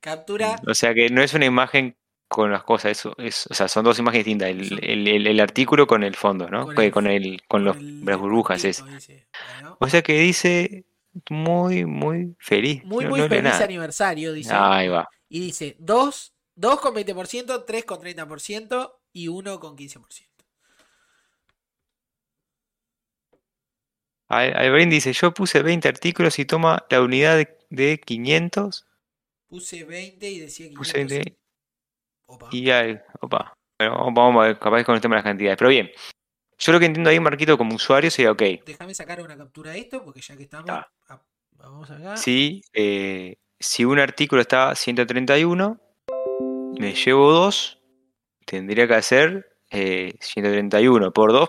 Captura. O sea que no es una imagen con las cosas, eso es, o sea, son dos imágenes distintas, el, el- el- el artículo con el fondo, ¿no? Con el- Con el, con los, las burbujas es. Bueno. O sea que dice muy, muy feliz. Muy, no- muy no feliz nada. aniversario, dice. Ahí va. Y dice 2, 2 con 20%, 3 con 30% y 1 con 15%. Al- Alvarín dice, yo puse 20 artículos y toma la unidad de, de 500 Puse 20 y decía 500. Puse 20 Opa. y ya, opa. Bueno, vamos a ver, capaz con el tema de las cantidades. Pero bien, yo lo que entiendo ahí, Marquito, como usuario sería, ok, Déjame sacar una captura de esto porque ya que estamos. Ah. ah, Vamos acá. si, eh, si un artículo está a 131, me llevo dos, tendría que hacer eh, 131 por 2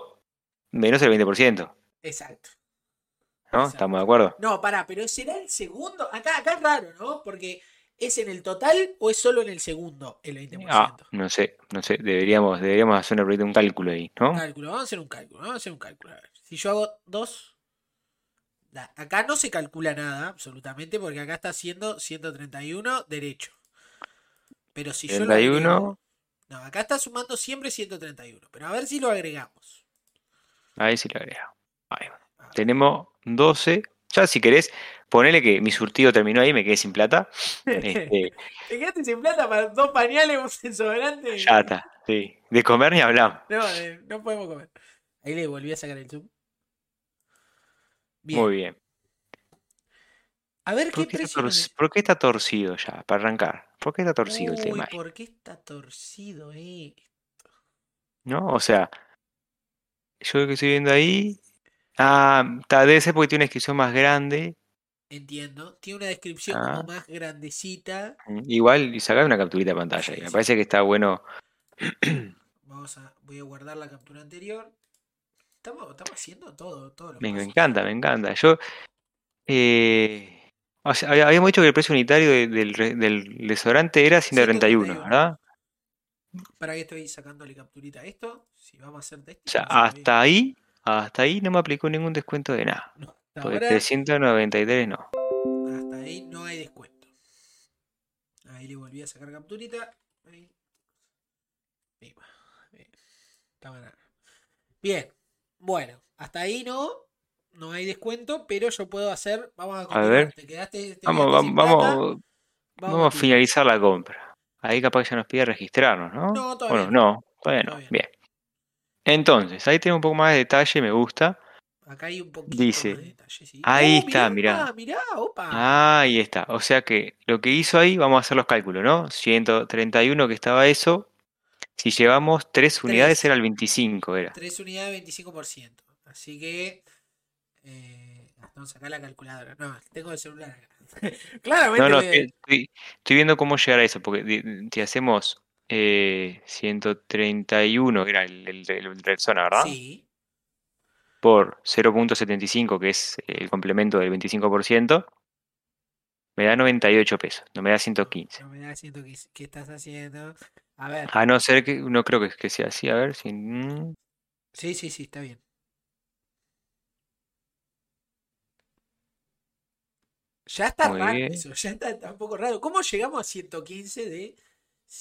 menos el 20%. Exacto. ¿No? Exacto. ¿Estamos de acuerdo? No, pará, pero será el segundo. Acá, acá es raro, ¿no? Porque ¿es en el total o es solo en el segundo el 20%? Ah, no sé, no sé, deberíamos, deberíamos hacer un cálculo ahí, ¿no? Cálculo, vamos a hacer un cálculo, vamos a hacer un cálculo. A ver, si yo hago 2, acá no se calcula nada, absolutamente, porque acá está haciendo 131 derecho. Pero si yo lo 31. agrego- No, acá está sumando siempre 131, pero a ver si lo agregamos. Ahí sí lo agrego. Ahí. Tenemos 12. Ya si querés, ponele que mi surtido terminó ahí, me quedé sin plata. Este, Te quedaste sin plata para dos pañales, un desodorante. ya está, sí. De comer ni hablamos. No, eh, no podemos comer. Ahí le volví a sacar el zoom. Bien. Muy bien. A ver qué ¿Por qué, está precio por qué está torcido ya? Para arrancar. ¿Por qué está torcido el tema? ¿por qué está torcido, eh? ¿No? O sea, yo lo que estoy viendo ahí. Ah, está, debe ser porque tiene una descripción más grande. Entiendo. Tiene una descripción Ah. como más grandecita. Mm, Igual, y sacá una capturita de pantalla. y Me Sí. parece que está bueno. Vamos a, voy a guardar la captura anterior. Estamos, estamos haciendo todo, todo lo Me, me encanta, me encanta. Yo. eh, o sea, había- habíamos dicho que el precio unitario de- del, del desodorante era 131, 131. ¿verdad? Para que estoy sacándole capturita a esto. Si vamos a hacer. O sea, bien. hasta ahí, hasta ahí no me aplicó ningún descuento de nada. No, Porque ahora, 393 no. hasta ahí no hay descuento. Ahí le volví a sacar capturita. Ahí. Bien. Bien. Bueno, hasta ahí no. No hay descuento, pero yo puedo hacer. Vamos a continuar. ver. Te quedaste, te Vamos, a finalizar la compra. Ahí capaz que ya nos pide registrarnos, ¿no? No, todavía Bueno, no, todavía no. Todavía. Bien. Entonces, ahí tenemos un poco más de detalle, me gusta. Acá hay un poquito Dice, más de detalle, sí. ahí ¡Oh, está, mirá, mirá, opa. Ah, ahí está. O sea que lo que hizo ahí, vamos a hacer los cálculos, ¿no? 131 que estaba eso. Si llevamos 3 unidades era el 25, era. 3 unidades, 25%. Así que. Eh, Gastón, sacá la calculadora. No, tengo el celular acá. Claramente. No, no, estoy, estoy- estoy viendo cómo llegar a eso, porque si hacemos eh, 131, que era el, el, el- el zona, ¿verdad? Sí. Por 0.75, que es el complemento del 25%, me da 98 pesos, no me da 115. No me da 115. ¿Qué estás haciendo? A ver. A no ser que, no creo que, que sea así, a ver si... mm, Sí, sí, sí, está bien. Ya está Muy raro bien. eso, ya está, está un poco raro. ¿Cómo llegamos a 115 de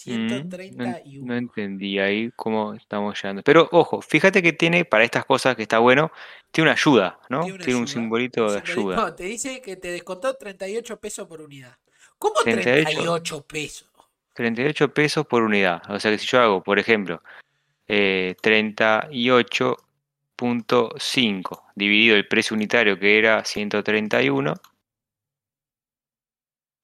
mm, no, en- 131? no entendí ahí cómo estamos llegando. Pero ojo, fíjate que tiene, para estas cosas que está bueno, tiene una ayuda, ¿no? Tiene un simbolito un de simbolito- ayuda. No, te dice que te descontó 38 pesos por unidad. ¿Cómo 38? 38 pesos? 38 pesos por unidad. O sea que si yo hago, por ejemplo, eh, 38.5 dividido el precio unitario que era 131,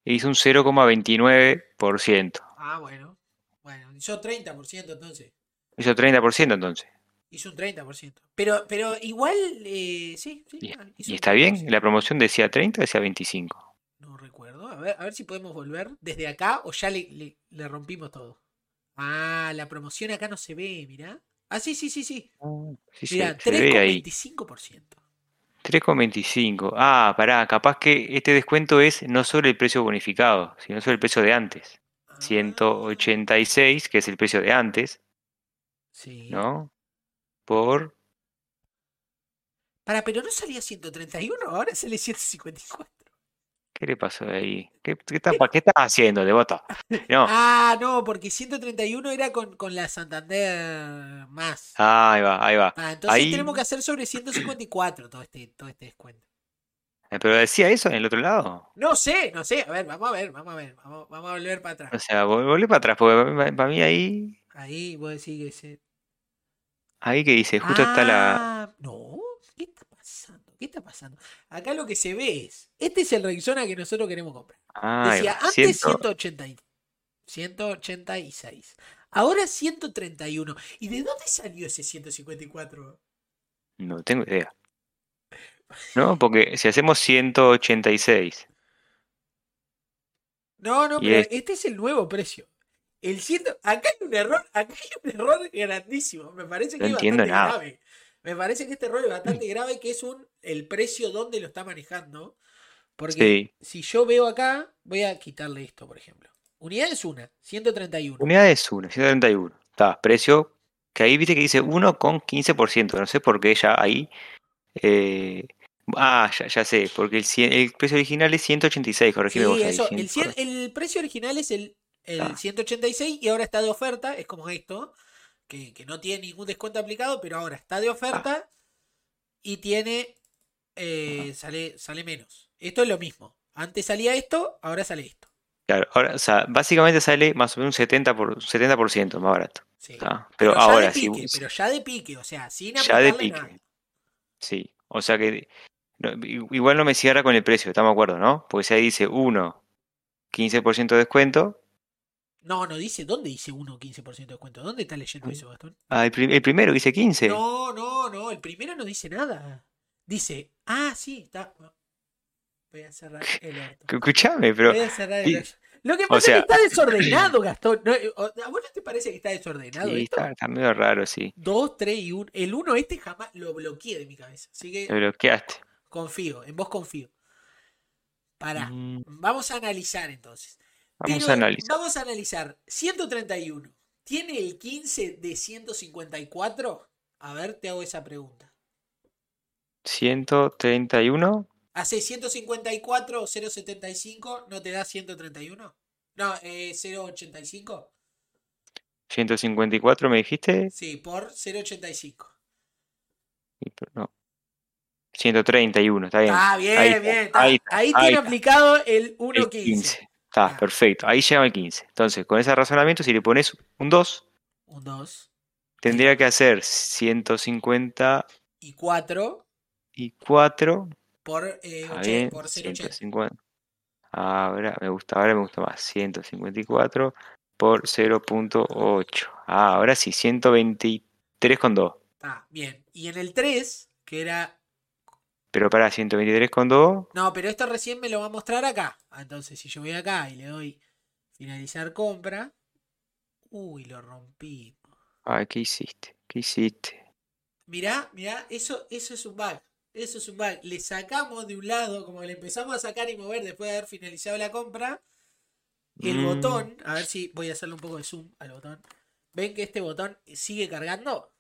hizo un 0,29%. Ah, bueno. Bueno, hizo 30% entonces. Hizo 30% entonces. Hizo un 30%. Pero, pero igual, eh, sí, sí. Y, está bien, 30%. la promoción decía 30, decía 25. No recuerdo. A ver, a ver si podemos volver desde acá o ya le, le- le rompimos todo. Ah, la promoción acá no se ve, mirá. Ah, sí, sí, sí, sí. Sí, se, Mirá, se ve ahí. 3,25%. 3,25. Ah, pará, capaz que este descuento es no sobre el precio bonificado, sino sobre el precio de antes. Ah, 186, que es el precio de antes, Sí. ¿no? Por Para, pero no salía 131, ahora sale 154. ¿Qué le pasó ahí? ¿Qué, qué, está- qué estás haciendo, devoto? No. Ah, no, porque 131 era con, con la Santander más. Ah, ahí va, ahí va. Ah, entonces ahí- tenemos que hacer sobre 154 todo este, todo este descuento. Eh, Pero decía eso en el otro lado. No sé, no sé. A ver, vamos a ver, vamos a ver. Vamos, vamos a volver para atrás. O sea, vol- volví para atrás, porque pa- para mí ahí, Ahí vos decís que se. ahí que dice, justo está la... Ah, No, ¿qué está pasando? ¿Qué está pasando? Acá lo que se ve es. Este es el Rexona que nosotros queremos comprar. Ah, Decía antes ciento- 180, y- 186. Ahora 131. ¿Y de dónde salió ese 154? No tengo idea. No, porque si hacemos 186, No, no, pero es- este es el nuevo precio. El ciento, acá hay un error, acá hay un error grandísimo. Me parece que No es bastante nada. grave. Me parece que este error es bastante grave, que es un el precio donde lo está manejando. Porque sí. si yo veo acá, voy a quitarle esto, por ejemplo. Unidad es una, 131. Unidades 1, 131. Está, precio que ahí viste que dice 1 con 15%. No sé por qué ya ahí. Eh, ah, ya, ya sé, porque el, cien- el precio original es 186, corregime Sí, vos ahí. el, 100, 100 el precio original es el, el Ah. 186 y ahora está de oferta, es como esto, que, que no tiene ningún descuento aplicado, pero ahora está de oferta y tiene, eh, sale, sale menos. Esto es lo mismo. Antes salía esto, ahora sale esto. Claro, ahora, o sea, básicamente sale más o menos un 70%, por, 70% más barato. Sí. Pero, ahora, pique, vos- pero ya de pique, o sea, sin ya de pique. nada. Sí, o sea que no, igual no me cierra con el precio, estamos de acuerdo, ¿no? Porque si ahí dice 1, 15% de descuento. No, no dice, ¿dónde dice 1 15% de descuento? ¿Dónde está leyendo eso, Gastón? Ah, el, prim- el primero dice 15. No, no, no, el primero no dice nada. Dice, ah, sí, está. Voy a cerrar el orto. Escuchame, pero Voy a cerrar el orto. Lo que o pasa es que está desordenado, Gastón. No, eh, ¿A vos no te parece que está desordenado sí, esto? está, está medio raro, sí. 2, 3 y 1. El 1 este jamás lo bloqueé de mi cabeza. Así que Lo bloqueaste. confío, en vos confío. Pará. Mm, Vamos a analizar entonces. Vamos Pero a analizar. Vamos a analizar. 131. ¿Tiene el 15 de 154? A ver, te hago esa pregunta. 131. ¿Hace 154 o 075? ¿No te da 131? No, eh, 085. 154 me dijiste. Sí, por 085. Y, pero no. 131, está bien. Ah, bien, ahí bien. está. ahí Ahí, está, ahí tiene está. aplicado el El 1.15. 15. Está, Ah. perfecto. Ahí llega el 15. Entonces, con ese razonamiento, si le pones un 2, Un 2. tendría que hacer 154 Y 4 por, eh, bien, por 080. 150. Ahora me gusta, ahora me gusta más. 154 por 0.8. Ah, ahora sí, 123,2. Ah, bien. Y en el 3, que era Pero para 123,2. No, pero esto recién me lo va a mostrar acá. Ah, Entonces, si yo voy acá y le doy finalizar compra. Uy, lo rompí. Ay, ¿qué hiciste? ¿Qué hiciste? Mirá, mirá, eso, eso es un bug. Eso es un bug. Le sacamos de un lado, como que le empezamos a sacar y mover después de haber finalizado la compra. El Mm, botón, a ver si voy a hacerle un poco de zoom al botón. ¿Ven que este botón sigue cargando?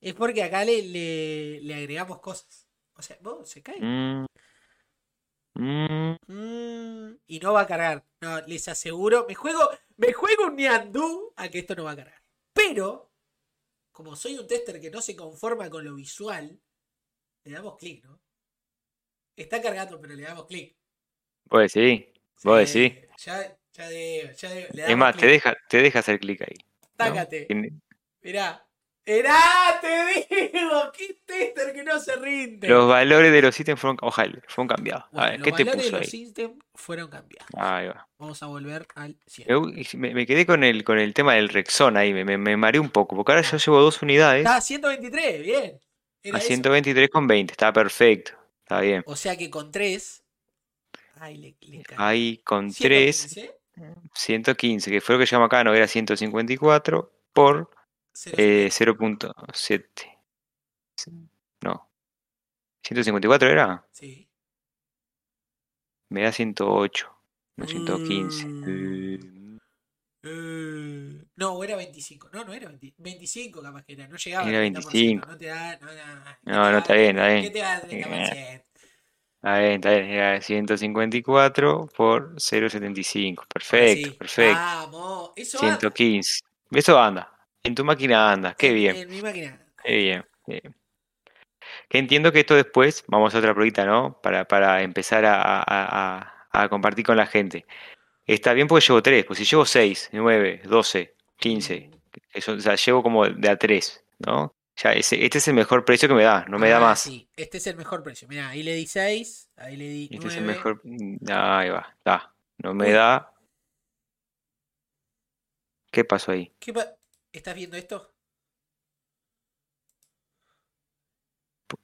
Es porque acá le, le, le agregamos cosas. O sea, vos, se cae. mm, Mm, y no va a cargar. No, les aseguro. Me juego, me juego un ñandú a que esto no va a cargar. Pero, como soy un tester que no se conforma con lo visual, le damos clic, ¿no? Está cargando, pero le damos clic. Vos decís. Vos Sí, decís. Ya, ya debo, ya debo. Le Es más, te deja, te deja hacer clic ahí. ¿no? Tácate. Tiene- Mirá. Mirá, te digo, qué tester que no se rinde. Los valores de los ítems fueron, ojalá, fueron cambiados. A ver, los ¿qué te valores de puso los ahí? ítems fueron cambiados. Ahí va. Vamos a volver al 100. Me, quedé con el, con el tema del Rexona ahí, me, me, me mareé un poco, porque ahora yo llevo dos unidades Está a 123, bien. Era a eso. 123,20, está perfecto, está bien. O sea que con 3. Ay, le, le cagué. Ahí con 3, 115, 115, que fue lo que llamamos acá, no era 154 por 0,70. eh, 0.7. No. 154 era, Sí. me da 108, no 115. Mm. Eh, Eh, no, era 25. No, no era 20 25, capaz que era. No llegaba Era al 30%, 25. No te da. No, no, No, no, está bien, está ¿Qué bien. te da el 30%? Está bien, está bien, era 154 por 0.75. Ahora Perfecto, sí. perfecto. Vamos. Eso anda. 115. Eso anda. En tu máquina anda. Qué En- bien, En mi máquina. qué bien. qué bien. Que entiendo que esto después, vamos a otra pruebita, ¿no? Para, para empezar a, a- a- a compartir con la gente. Está bien porque llevo 3, pues si llevo 6, 9, 12, 15, eso, o sea, llevo como de a 3, ¿no? Ya ese, este es el mejor precio que me da, no me da Ah, más. Sí, este es el mejor precio. Mira, ahí le di 6. Ahí le di 9. Este es el mejor. Ahí va, está. No me da. ¿Qué pasó ahí? ¿Qué pa- ¿Estás viendo esto?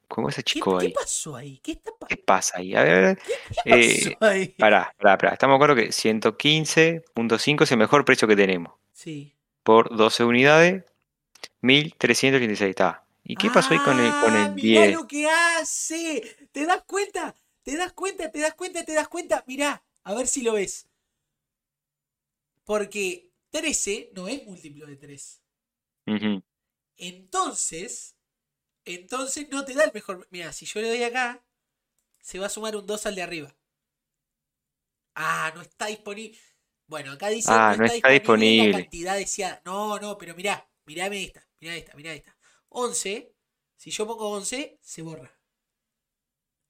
¿Cómo se ¿Qué, achicó qué ahí? pasó ahí? ¿Qué está pa- ¿Qué pasa ahí? A ver, a ver. ¿Qué Eh, pasó ahí? Pará, pará, pará. Estamos de acuerdo que 115.5 es el mejor precio que tenemos. Sí. Por 12 unidades, 1386 está. ¿Y qué pasó ahí con el, con Ah, el mirá 10? lo que hace. ¿Te das cuenta? ¿Te das cuenta? ¿Te das cuenta? ¿Te das cuenta? Mirá, a ver si lo ves. Porque 13 no es múltiplo de 3. Ujú. Entonces, entonces no te da el mejor. Mira, si yo le doy acá, se va a sumar un 2 al de arriba. Ah, no está disponible. Bueno, acá dice Ah, no está la disponible. cantidad deseada. No, no, pero mirá, mirame esta, mirá esta, mirá esta. 11, si yo pongo 11, se borra.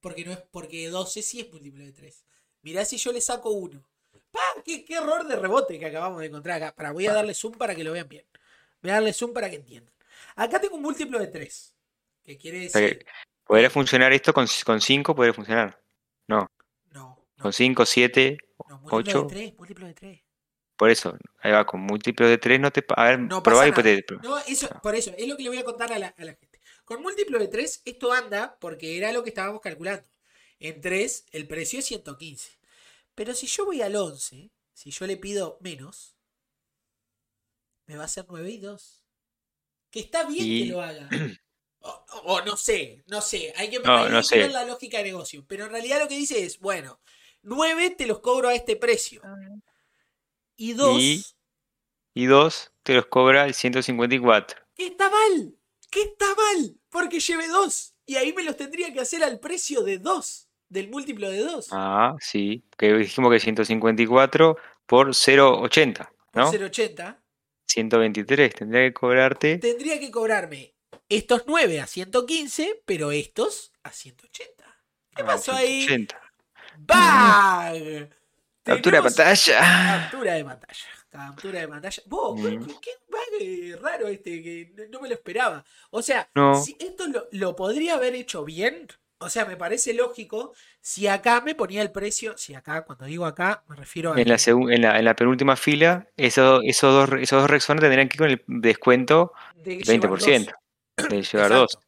Porque no es porque 12 sí es múltiplo de 3. Mirá si yo le saco 1. ¡Pah! ¿Qué, qué error de rebote que acabamos de encontrar acá. Para, voy a darle zoom para que lo vean bien. Voy a darle zoom para que entiendan. Acá tengo un múltiplo de 3. Que quiere decir. ¿Podría funcionar esto con 5? ¿Podría funcionar? No. No. no. Con 5, 7, no, múltiplo 8. de 3, múltiplo de 3. Por eso, ahí va, con múltiplos de 3 no te... A ver, No probá y te... No, eso, por eso, es lo que le voy a contar a la, a la gente. Con múltiplo de 3, esto anda porque era lo que estábamos calculando. En 3, el precio es 115. Pero si yo voy al 11, si yo le pido menos, me va a ser 9 y 2. Que está bien Y- que lo haga. O, o- o no sé, no sé. Hay que, No, hay no que sé. la lógica de negocio. Pero en realidad lo que dice es, bueno, 9 te los cobro a este precio. Y 2, Y- Y 2 te los cobra el 154. ¿qué está mal? ¿Qué está mal? Porque lleve 2. Y ahí me los tendría que hacer al precio de 2. Del múltiplo de 2. Ah, sí, que dijimos que 154 por 0,80, por ¿no? 0.80. 123, tendría que cobrarte... Tendría que cobrarme estos 9 a 115, pero estos a 180. ¿Qué ah, pasó ahí? 180. ¡Bag! Captura de pantalla. Captura de pantalla. Captura de pantalla. Vos, Mm. qué, qué eh, raro este que no- no me lo esperaba. O sea, No. si esto lo, lo podría haber hecho bien, o sea, me parece lógico si acá me ponía el precio, si acá, cuando digo acá, me refiero a... En la, en la, en la penúltima fila, esos, esos, dos, esos dos Rexona tendrían que ir con el descuento de llevar dos. 20%. De llevar dos.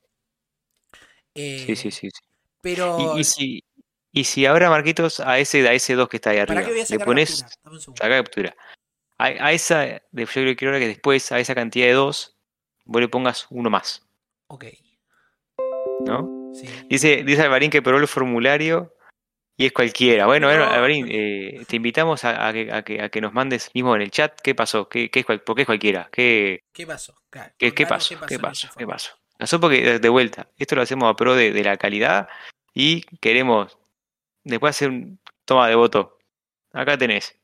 Eh, Sí, sí, sí. sí. Pero... Y, y si, y si ahora, Marquitos, a ese, a ese 2 que está ahí ¿Para arriba, qué voy a le pones, captura? Saca captura. A, a esa, de, yo creo que ahora que después, a esa cantidad de 2, vos le pongas uno más, Ok, ¿no? sí. Dice, dice Alvarín que probó el formulario y es cualquiera. Bueno, No. Alvarín, eh, te invitamos a, a que, a, que, a que nos mandes mismo en el chat qué pasó, qué, qué es, cual- por qué es cualquiera, qué, ¿Qué pasó? Claro, qué, qué pasó, qué pasó, qué pasó. Pasó porque, de, de vuelta, esto lo hacemos a pro de, de la calidad y queremos después hacer un toma de voto. Acá tenés.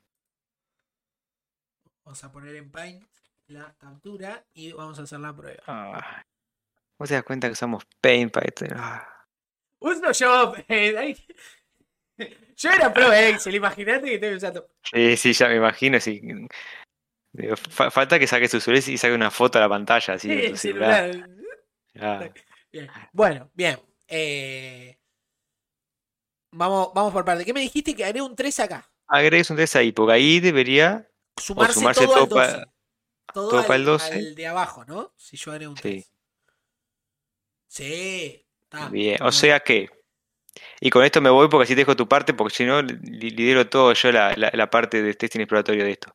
Vamos a poner en Paint la captura y vamos a hacer la prueba. Ah, ¿Vos te das cuenta que usamos Paint para esto? Ah. Yo, eh, ay. Yo era pro Excel, imagínate que estoy usando. Sí, sí, ya me imagino. Sí. Digo, fa- falta que saques tu celular y saque una foto a la pantalla así de Sí, tu celular. celular. Ah. Bien. Bueno, bien. eh, Vamos, vamos por parte. ¿Qué me dijiste? Que haré un 3 acá. Agregues un 3 ahí, porque ahí debería. Sumarse, sumarse todo, al todo pa- 12. Todo, todo al, pa el 12. al de abajo, ¿no? Si yo haré un Sí. 3. Sí. está, Bien, o sea que. Y con esto me voy porque así te dejo tu parte, porque si no, li- lidero todo yo la, la, la parte de testing exploratorio de esto.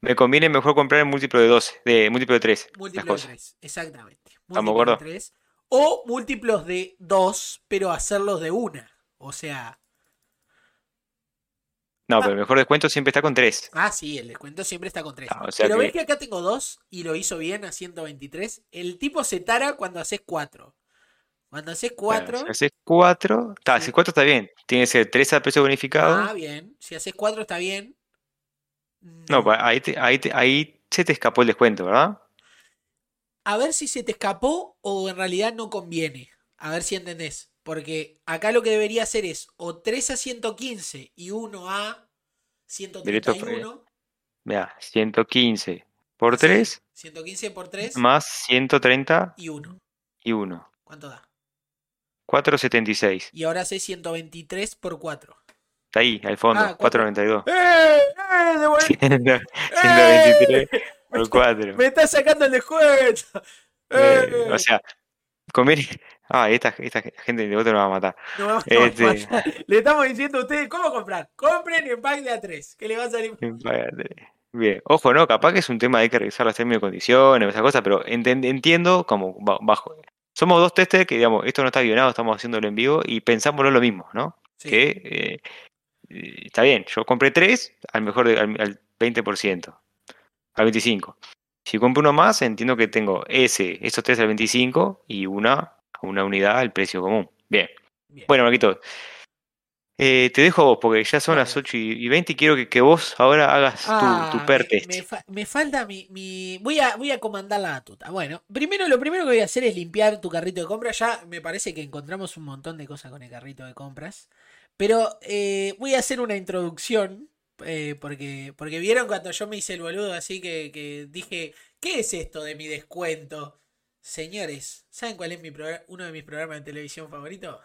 Me conviene mejor comprar el múltiplo de 12, de múltiplo de 3. las Múltiplo de cosas. 3, exactamente. ¿Estamos de Múltiplo de acuerdo? 3. O múltiplos de 2, pero hacerlos de una. O sea, No, pero el mejor descuento siempre está con 3. ah, sí, el descuento siempre está con 3. Ah, o sea pero que- ves que acá tengo 2 y lo hizo bien a 123. El tipo se tara cuando haces 4. Cuando haces 4. Si haces 4, está, Sí. si 4 está bien. Tiene que ser 3 a precio bonificado. Ah, bien. Si haces 4 está bien. no, pues ahí, te- ahí, te- ahí se te escapó el descuento, ¿verdad? A ver si se te escapó o en realidad no conviene. A ver si entendés. Porque acá lo que debería hacer es o 3 a 115 y 1 a 131. Mira, 115 por Así, 3 115 por 3 más 130 y 1. y 1. ¿Cuánto da? 476. Y ahora hace 123 por 4. Está ahí, al fondo, Ah, cuatro. 492. ¡Eh! ¡Eh! de vuelta! 123 ¡Eh! por 4. Me está sacando el descuento. Eh, ¡Eh! o sea, conviene. Ah, esta, esta gente de voto nos va a matar. No vamos a este- matar. Le estamos diciendo a ustedes cómo comprar. Compren en pack de A3. Que le va a salir. Bien, ojo, no, capaz que es un tema de que revisar las términos y condiciones, esas cosas, pero entiendo como ba- bajo. Somos dos testers que, digamos, esto no está guionado, estamos haciéndolo en vivo y pensámoslo lo mismo, ¿no? Sí. Que eh, eh, está bien, yo compré tres al mejor de- al, al 20%, al 25%. Si compro uno más, entiendo que tengo ese, esos tres al 25% y una, una unidad al precio común. Bien. Bien. Bueno, Marquito, eh, te dejo a vos porque ya son las 8 y y 20 y quiero que, que vos ahora hagas tu, Ah, tu per me- test. Me, fa- me falta mi, mi- Voy, a, voy a comandar la batuta. Bueno, primero lo primero que voy a hacer es limpiar tu carrito de compras. Ya me parece que encontramos un montón de cosas con el carrito de compras. Pero eh, voy a hacer una introducción. Eh, porque, porque vieron cuando yo me hice el boludo así que, que dije, ¿qué es esto de mi descuento? Señores, ¿saben cuál es mi programa- uno de mis programas de televisión favoritos?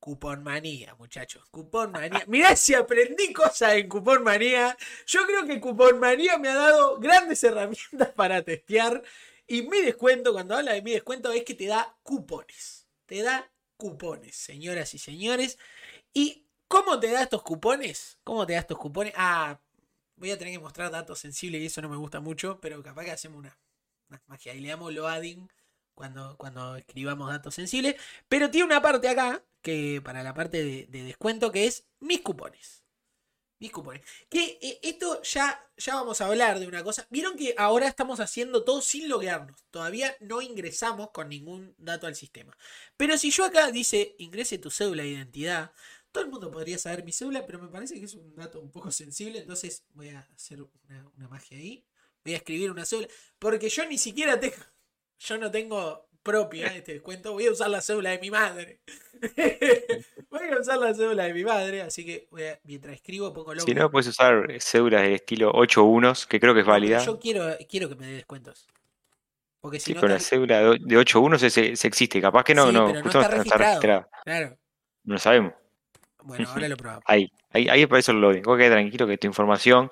Cupón Manía, muchachos. Cupón Manía. Mirá si aprendí cosas en Cupón Manía. Yo creo que Cupón Manía me ha dado grandes herramientas para testear. Y mi descuento, cuando habla de mi descuento, es que te da cupones. Te da cupones, señoras y señores. ¿Y cómo te da estos cupones? ¿Cómo te da estos cupones? Ah, voy a tener que mostrar datos sensibles y eso no me gusta mucho, pero capaz que hacemos una, una magia y le damos loading cuando, cuando escribamos datos sensibles. Pero tiene una parte acá, que para la parte de, de descuento, que es mis cupones. Mis cupones. Que eh, esto ya, ya vamos a hablar de una cosa. Vieron que ahora estamos haciendo todo sin loguearnos. Todavía no ingresamos con ningún dato al sistema. Pero si yo acá dice ingrese tu cédula de identidad, todo el mundo podría saber mi cédula, pero me parece que es un dato un poco sensible. Entonces voy a hacer una, una magia ahí. Voy a escribir una cédula. Porque yo ni siquiera tengo. Yo no tengo propia este descuento. Voy a usar la cédula de mi madre. voy a usar la cédula de mi madre. Así que voy a- mientras escribo pongo logo. Si no, puedes usar eh, cédulas de estilo 8 unos, que creo que es No, válida. Yo quiero, quiero que me dé descuentos. Porque si Sí, no. con la cédula de o- de 8 unos se, se existe. Capaz que no, Sí, no, pero no está registrado. Claro. No lo sabemos. Bueno, ahora lo probamos. Ahí, ahí, ahí aparece el loading. Vos quedate tranquilo que tu información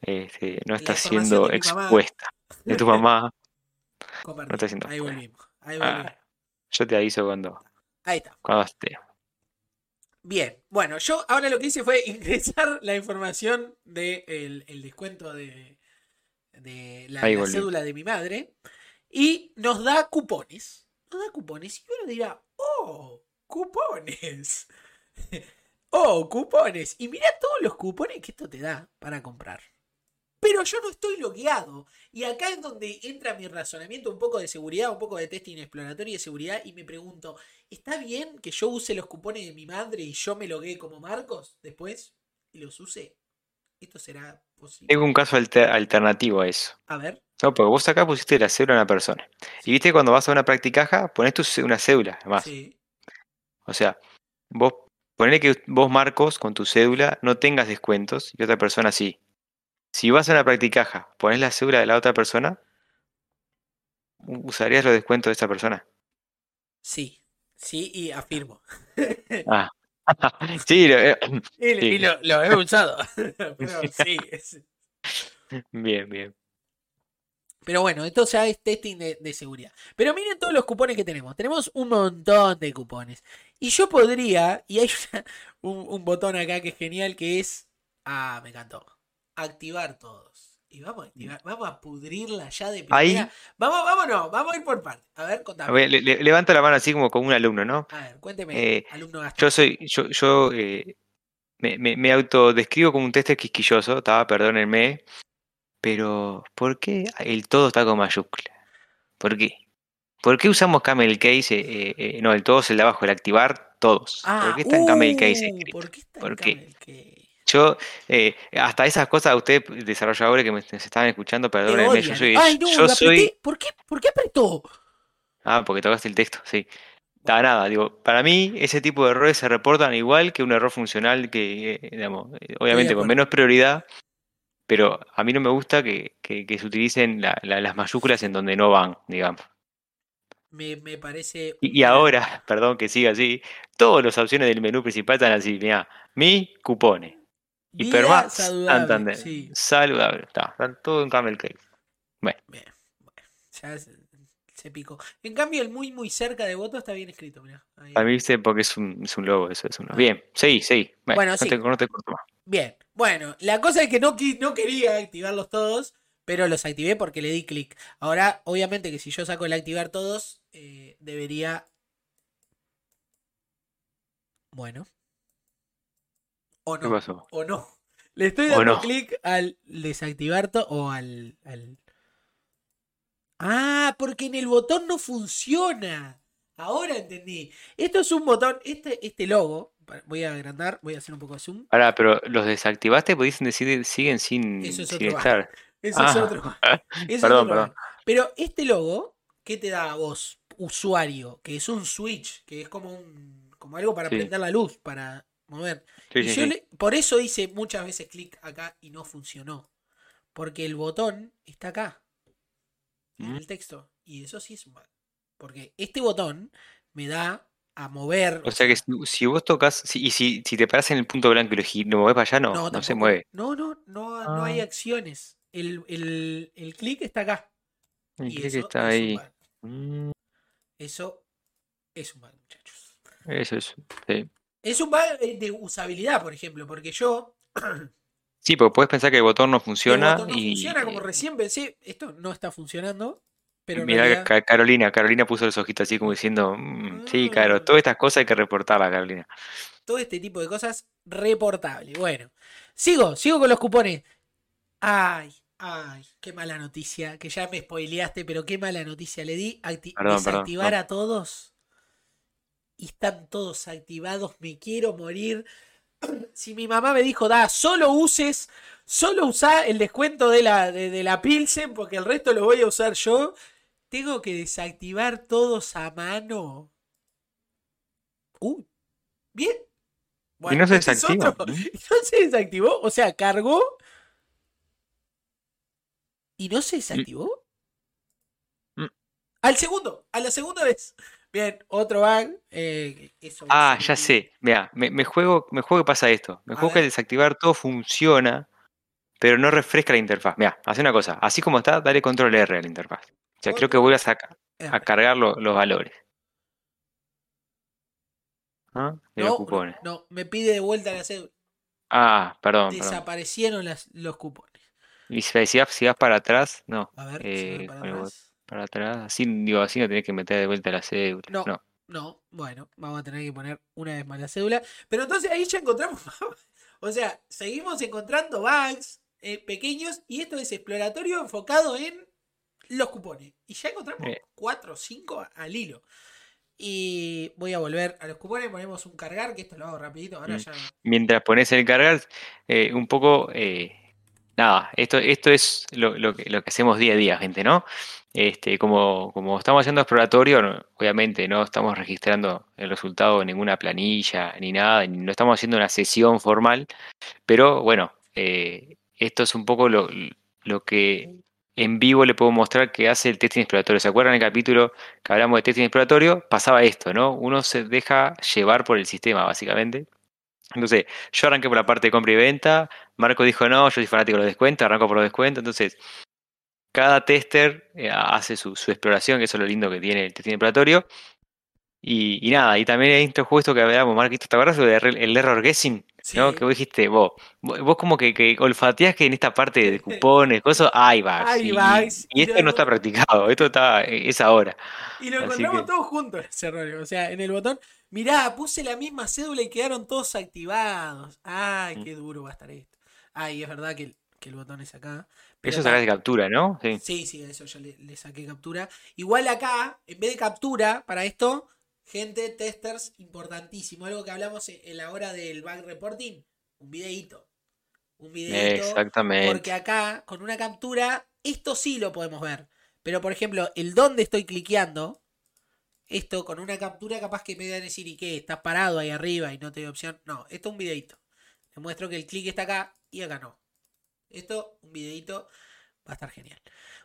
este, no está siendo expuesta. De tu mamá. No está haciendo Ahí volvimos. Ahí volvimos. Ah, yo te aviso cuando, Ahí está. cuando esté. Bien, bueno, yo ahora lo que hice fue ingresar la información del de el descuento de, de la, la cédula de mi madre y nos da cupones. Nos da cupones y uno dirá, oh, cupones. oh, cupones. Y mira todos los cupones que esto te da para comprar. Pero yo no estoy logueado. Y acá es donde entra mi razonamiento un poco de seguridad, un poco de testing exploratorio de seguridad. Y me pregunto, ¿está bien que yo use los cupones de mi madre y yo me loguee como Marcos después? Y los use. ¿Esto será posible? Tengo un caso alter- alternativo a eso. A ver. No, porque vos acá pusiste la cédula a una persona. Y viste cuando vas a una practicaja, pones tu, una cédula, además. Sí. O sea, vos ponele que vos, Marcos, con tu cédula no tengas descuentos y otra persona sí. Si vas a una practicaja, pones la cédula de la otra persona, ¿usarías los descuentos de esa persona? Sí. Sí, y afirmo. Ah. sí, lo- eh, Y, Sí. y lo, lo he usado. Pero sí. es- bien, bien. Pero bueno, esto ya es testing de, de seguridad. Pero miren todos los cupones que tenemos. Tenemos un montón de cupones. Y yo podría, y hay una- un, un botón acá que es genial, que es... Ah, me encantó. Activar todos. Y vamos a activar, vamos a pudrirla ya de primera. Ahí. Vamos, vámonos, vamos a ir por partes. A ver, A contame. ver, le- le- levanta la mano así como como un alumno, ¿no? A ver, cuénteme, Eh, alumno Gastón. Yo soy, yo, yo eh, me, me, me autodescribo como un tester quisquilloso, estaba, perdónenme, pero ¿por qué el todo está con mayúscula? ¿Por qué? ¿Por qué usamos camel case? eh, eh, no, el todo es el de abajo, el activar todos. Ah, ¿Por qué está en camel case uh, escrito? ¿Por qué está en ¿Por qué? camel case? Yo, eh, hasta esas cosas, ustedes desarrolladores que me se estaban escuchando, perdónenme, yo soy, Ay, no, yo soy. ¿Por qué? ¿Por qué apretó? ah, porque tocaste el texto, sí. Nada, nada, digo, para mí ese tipo de errores se reportan igual que un error funcional que, eh, digamos, obviamente con menos prioridad, pero a mí no me gusta que, que- que se utilicen la- la- las mayúsculas en donde no van, digamos. Me, me parece. Y, y ahora, perdón que siga así, todas las opciones del menú principal están así, mira, mi cupones, Hipermax, Santander, sí. saludable, está, están todo en camel. Bien, bueno, ya se, se picó. En cambio, el muy, muy cerca de voto está bien escrito, mirá. Ahí. A mí, viste, porque es un, es un logo, eso es un logo. Ah. Bien, seguí, seguí. Bueno, Bueno, no, sí. te, no te corto más. Bien, bueno, la cosa es que no, no quería activarlos todos, pero los activé porque le di clic. Ahora, obviamente que si yo saco el activar todos, eh, debería... Bueno. O ¿Qué no. pasó? O no. Le estoy dando no. clic al desactivar todo o al, al... Ah, porque en el botón no funciona. Ahora entendí. Esto es un botón, este, este logo, voy a agrandar, voy a hacer un poco de zoom. Ahora, pero los desactivaste, pues dicen decir, siguen sin, Eso es sin otro estar. Eso es Ah. otro. Eso es Perdón, otro perdón. Pero este logo, ¿qué te da a vos, usuario? Que es un switch, que es como un como algo para Sí. prender la luz, para mover. Sí, Y sí, yo sí. le- por eso hice muchas veces clic acá y no funcionó. Porque el botón está acá. En Mm. el texto. Y eso sí es un bug. Porque este botón me da a mover. O sea que si, si vos tocas, si- y si, si te paras en el punto blanco y lo, lo movés para allá, no, no, se mueve. No, no, no, no hay Ah. acciones. El, el, el clic está acá. El Y clic eso está es un ahí. Mm, Eso es un bug, muchachos. eso es. Sí. Es un bug eh, de usabilidad, por ejemplo, porque yo. Sí, porque puedes pensar que el botón no el funciona botón no y. funciona como recién pensé. Esto no está funcionando. Pero realidad- Ca- Carolina, Carolina puso los ojitos así como diciendo, "Mm, sí, claro, Mm. todas estas cosas hay que reportarlas, Carolina. todo este tipo de cosas reportable. Bueno, sigo, sigo con los cupones. Ay, ay, qué mala noticia, que ya me spoileaste, pero qué mala noticia le di. Acti- Perdón, perdón, desactivar no. a todos. Y están todos activados, me quiero morir. Si mi mamá me dijo, da, solo uses, solo usa el descuento de la, de, de la Pilsen, porque el resto lo voy a usar yo. Tengo que desactivar todos a mano. Uy, bien. Y no se. Y no se desactivó, o sea, cargó. ¿Y no se desactivó? Mm. Al segundo, a la segunda vez. Bien, otro bug. eh, eso Ah, ya sé. Mira, me, me juego, me juego que pasa esto. Me A juego que al desactivar todo funciona, pero no refresca la interfaz. Mira, hace una cosa. Así como está, dale control R a la interfaz. O sea, creo que vuelvas a, a cargar lo- los valores. ¿Ah? De los cupones. no, no, me pide de vuelta la cédula. Ah, perdón, perdón. Desaparecieron las- los cupones. Y si, vas, si vas para atrás, no. A ver, Eh, si voy para atrás. Para atrás. Así, digo, así no tenés que meter de vuelta la cédula. No. No. No, bueno, vamos a tener que poner una vez más la cédula. Pero entonces ahí ya encontramos. o sea, seguimos encontrando bugs eh, pequeños y esto es exploratorio enfocado en los cupones. Y ya encontramos Eh. 4 o 5 al hilo. Y voy a volver a los cupones, ponemos un cargar, que esto lo hago rapidito. Ahora Mm. ya. Mientras pones el cargar, eh, un poco, eh, nada, esto, esto es lo, lo que, hacemos día a día, gente, ¿no? Este, como, como estamos haciendo exploratorio, obviamente no estamos registrando el resultado en ninguna planilla ni nada, no estamos haciendo una sesión formal, pero bueno, eh, esto es un poco lo, lo que en vivo le puedo mostrar que hace el testing exploratorio. ¿Se acuerdan el capítulo que hablamos de testing exploratorio? Pasaba esto, ¿no? Uno se deja llevar por el sistema, básicamente. Entonces, yo arranqué por la parte de compra y venta. Marco dijo, no, yo soy fanático de los descuentos, arranco por los descuentos. Entonces, cada tester eh, hace su, su exploración, que eso es lo lindo que tiene el testing exploratorio. Y, y nada, y también hay esto justo que hablábamos, Marquito, ¿te acuerdas error- el error guessing? ¿no? Que vos dijiste, vos, vos como que, que olfateás que en esta parte de cupones, cosas, hay bugs. Y, bugs, y y esto no está practicado, esto está, es ahora. Y lo Así encontramos que- todos juntos ese error. O sea, en el botón, mirá, puse la misma cédula y quedaron todos activados. Ay, Mm. qué duro va a estar esto. Ay, es verdad que el, que el botón es acá. pero Eso de captura, ¿no? Sí. Sí, sí, eso ya le, le saqué captura. Igual acá, en vez de captura, para esto, gente, testers, importantísimo. Algo que hablamos en, en la hora del bug reporting, un videíto. Un videíto. Exactamente. Porque acá, con una captura, esto sí lo podemos ver. Pero, por ejemplo, el donde estoy cliqueando, esto con una captura capaz que me van a decir, ¿y qué? ¿Estás parado ahí arriba y no te doy opción? No, esto es un videito. Le muestro que el clic está acá y acá no. Esto, un videito, va a estar genial.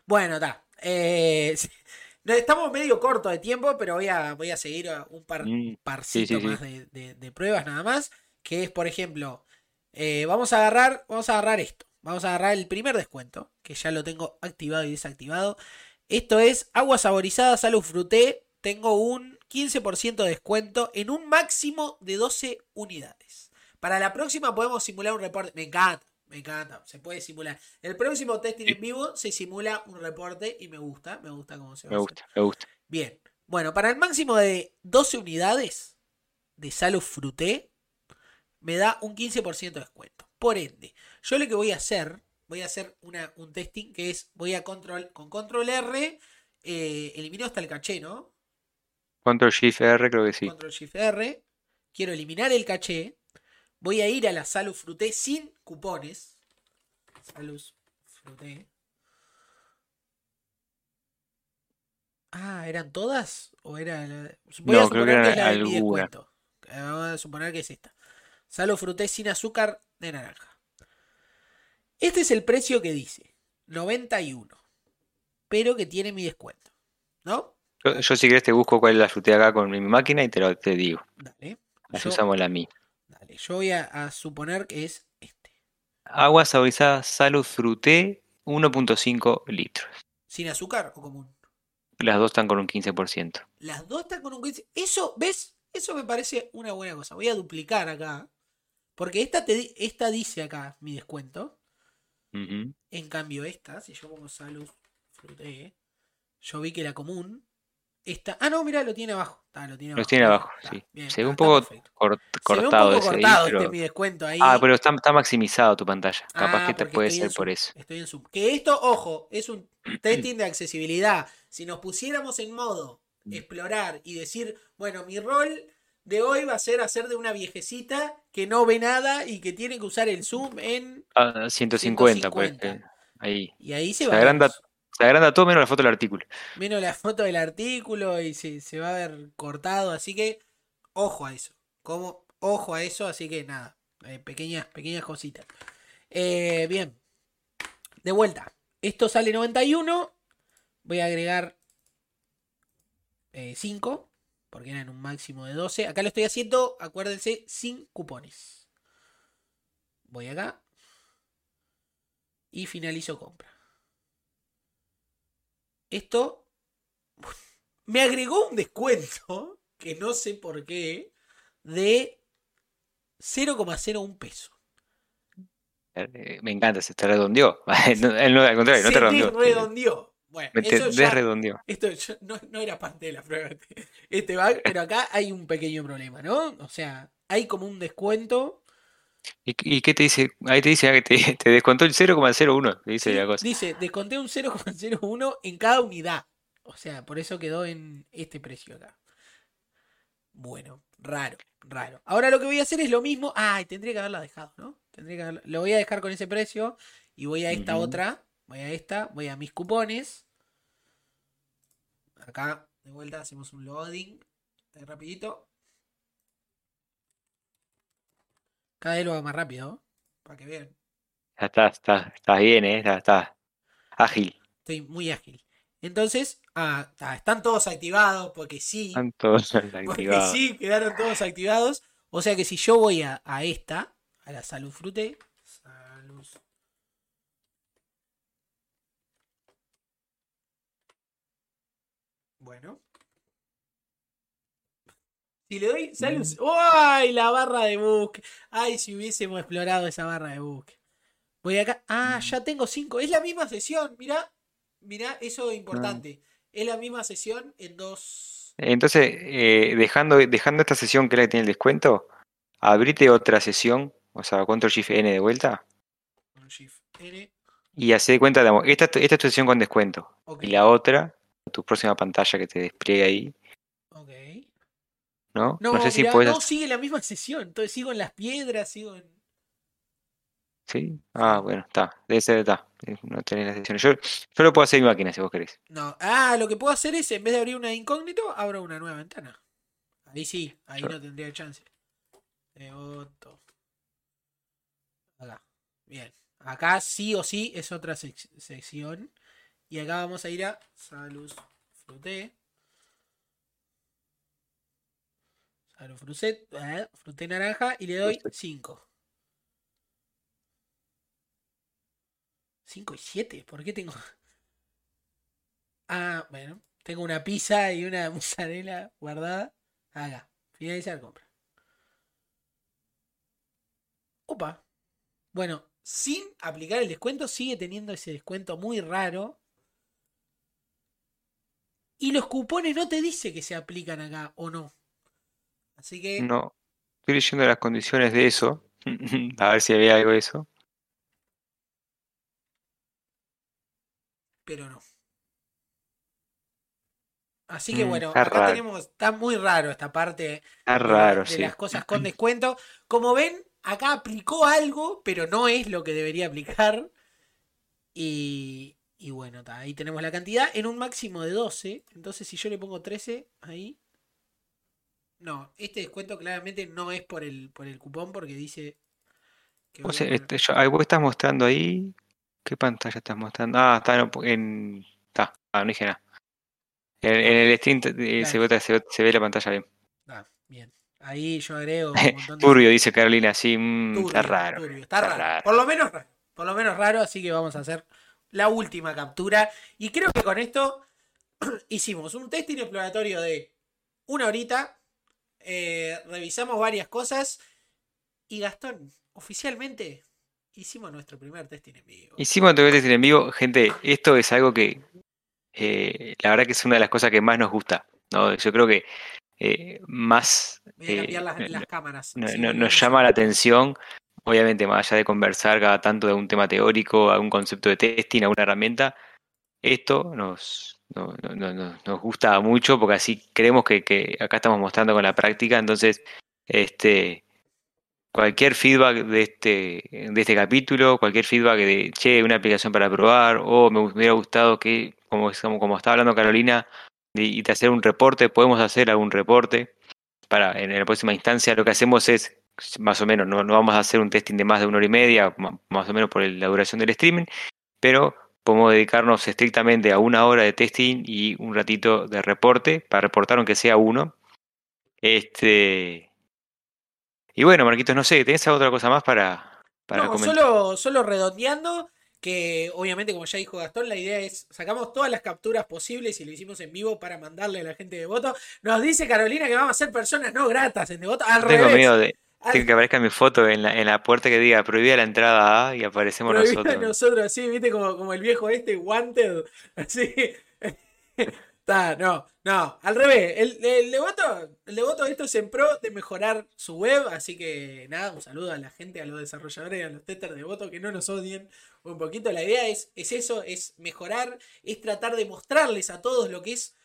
Bueno, está. Eh, estamos medio corto de tiempo, pero voy a, voy a seguir a un par, Mm, parcito sí, sí. más de, de- de pruebas nada más. Que es, por ejemplo, eh, vamos a agarrar, vamos a agarrar esto. Vamos a agarrar el primer descuento, que ya lo tengo activado y desactivado. Esto es agua saborizada salud fruté. Tengo un 15% de descuento en un máximo de 12 unidades. Para la próxima podemos simular un reporte. Me encanta, me encanta. Se puede simular. El próximo testing en vivo se simula un reporte y me gusta, me gusta cómo se va Me a gusta, me gusta. Bien. Bueno, para el máximo de 12 unidades de Salud Fruté, me da un 15% de descuento. Por ende, yo lo que voy a hacer, voy a hacer una, un testing que es, voy a control, con control R, eh, elimino hasta el caché, ¿no? Control Shift R, creo que sí. Control Shift R, quiero eliminar el caché, voy a ir a la Salud Fruté sin cupones. Salud Fruté. Ah, ¿eran todas? ¿O era la- Voy a No, creo que suponer que es la de descuento. Vamos a suponer que es esta. Salud Fruté sin azúcar de naranja. Este es el precio que dice. 91. Pero que tiene mi descuento. ¿No? Yo, yo si querés te busco cuál es la frutea acá con mi máquina y te lo te digo. Dale. Así Yo, usamos la mía. Yo voy a, a suponer que es este. Agua saborizada Salud Fruté 1.5 litros. ¿Sin azúcar o común? Las dos están con un 15%. Las dos están con un 15. Eso, ¿ves? Eso me parece una buena cosa. Voy a duplicar acá. Porque esta, te, esta dice acá mi descuento. En cambio, esta, si yo pongo salud fruté, yo vi que la común. Esta. Ah, no, mira, lo tiene abajo. Está, lo tiene abajo. tiene Bien, abajo, está, sí. bien, Se ve está, está cort- Se ve un cortado poco ese ahí, cortado pero- este mi descuento ahí. Ah, pero está, está maximizado tu pantalla. Capaz Ah, que te puede ser por eso. Estoy en zoom. Que esto, ojo, es un testing de accesibilidad. Si nos pusiéramos en modo Mm. explorar y decir, bueno, mi rol de hoy va a ser hacer de una viejecita que no ve nada y que tiene que usar el zoom en. Ah, 150, pues. 150. eh, Ahí. Y ahí se, Se va a agranda, se agranda todo menos la foto del artículo. menos la foto del artículo y se, se va a ver cortado. Así que, ojo a eso. Como, ojo a eso, así que nada. eh, pequeñas, pequeñas cositas. Eh, bien. De vuelta. Esto sale 91. Voy a agregar 5. porque eran un máximo de 12. Acá lo estoy haciendo, acuérdense, sin cupones. Voy acá. Y finalizo compra. Esto me agregó un descuento, que no sé por qué, de 0,01 peso. Eh, Me encanta, se te redondeó. No, él no, al contrario, no Se te redondeó. redondeó. Bueno, Me te eso ya- desredondeó. esto yo- no, no era parte de la prueba. este- va, pero acá hay un pequeño problema, ¿no? O sea, hay como un descuento. ¿Y, y qué te dice? Ahí te dice ah, que te, te descontó el 0,01. Te dice Sí, la cosa. Dice, desconté un 0,01 en cada unidad. O sea, por eso quedó en este precio acá. Bueno, raro, raro. Ahora lo que voy a hacer es lo mismo. Ay, tendría que haberla dejado, ¿no? Tendría que haberla- Lo voy a dejar con ese precio. Y voy a esta otra. Voy a esta. Voy a mis cupones. Acá, de vuelta, hacemos un loading. Ahí rapidito. Cada vez lo hago más rápido. Para que vean. Ya estás, estás, estás bien, ¿eh? Estás, estás ágil. Estoy muy ágil. Entonces, ah, están todos activados porque sí. Están todos Porque activados. sí, quedaron todos activados. O sea que si yo voy a, a esta, a la salud frute. Salud. Bueno. Si le doy salud. ¡Ay! La barra de búsqueda. Ay, si hubiésemos explorado esa barra de búsqueda. Voy acá. Ah, ya tengo cinco. Es la misma sesión. Mirá. Mirá, eso es importante. Es la misma sesión en dos. Entonces, eh, dejando, dejando esta sesión que es la que tiene el descuento, abrite otra sesión, o sea, control shift N de vuelta, Con Shift N. y hace de cuenta, digamos, esta, esta es tu sesión con descuento. Y la otra, tu próxima pantalla que te despliegue ahí, Ok. ¿No? No, sé si puedes. no, sigue la misma sesión. Entonces sigo en las piedras, sigo en. ¿Sí? Ah, bueno, está. Debe ser, está. Eh, No tenés la sesión. Yo, yo lo puedo hacer en mi máquina si vos querés. No. Ah, lo que puedo hacer es, en vez de abrir una incógnito, abro una nueva ventana. Ahí sí, ahí Claro. no tendría chance. Devoto. Acá. Bien. Acá sí o sí es otra sec- sección. Y acá vamos a ir a Salud Fruté. Fruté, eh, fruté naranja y le doy Fruté. 5. 5 y 7, ¿por qué tengo? Ah, bueno, tengo una pizza y una mozzarella guardada. Acá, finalizar compra. Opa. Bueno, sin aplicar el descuento, sigue teniendo ese descuento muy raro. Y los cupones no te dice que se aplican acá o no. Así que No. Estoy leyendo las condiciones de eso. A ver si había algo de eso. pero no. Así que Mm, bueno, está acá raro. tenemos, está muy raro esta parte Está de, raro, de sí. las cosas con descuento. Como ven, acá aplicó algo, pero no es lo que debería aplicar. Y, y bueno, ta, ahí tenemos la cantidad en un máximo de 12. Entonces, si yo le pongo 13 ahí. No, este descuento claramente no es por el, por el cupón porque dice que Vos, a poner- este, yo- ahí vos estás mostrando ahí. ¿Qué pantalla estás mostrando? Ah, está en. en- Está, ah, no dije nada. En, en el stream eh, se, ve, se, ve- se ve la pantalla bien. Ah, bien. Ahí yo agrego un montón de Turbio, dice Carolina, sí, mm, está raro. turbio, está raro. Por lo menos raro. Por lo menos raro, así que vamos a hacer la última captura. Y creo que con esto hicimos un testing exploratorio de una horita. Eh, revisamos varias cosas. Y Gastón, oficialmente hicimos nuestro primer testing en vivo. Hicimos TV Testing en vivo, gente, esto es algo que eh, la verdad que es una de las cosas que más nos gusta, ¿no? Yo creo que eh, más Voy a cambiar las, no- las cámaras. no- nos llama la atención, obviamente más allá de conversar cada tanto de un tema teórico, algún concepto de testing, alguna herramienta, esto nos, no- no- no- no- nos gusta mucho porque así creemos que, acá estamos mostrando con la práctica, entonces este cualquier feedback de este, de este capítulo, cualquier feedback de, che, una aplicación para probar, o me hubiera gustado que, como, como, como estaba hablando Carolina, y de hacer un reporte, podemos hacer algún reporte. Para, en la próxima instancia lo que hacemos es, más o menos, no, no vamos a hacer un testing de más de una hora y media, más o menos por la duración del streaming, pero podemos dedicarnos estrictamente a una hora de testing y un ratito de reporte, para reportar aunque sea uno. Este, y bueno, Marquitos, no sé, ¿tenés otra cosa más para, para No, comentar? solo, solo redondeando, que obviamente, como ya dijo Gastón, la idea es sacamos todas las capturas posibles y lo hicimos en vivo para mandarle a la gente de voto. Nos dice Carolina que vamos a ser personas no gratas en Devoto. Al Tengo revés. miedo de al- de que aparezca mi foto en la, en la puerta que diga prohibida la entrada A y aparecemos prohibido nosotros. nosotros así, viste, como, como el viejo este, Wanted. Así. Está, no, no, al revés. El, el devoto, el devoto de esto es en pro de mejorar su web. Así que nada, un saludo a la gente, a los desarrolladores y a los testers de voto que no nos odien un poquito. La idea es, es eso, es mejorar, es tratar de mostrarles a todos lo que es.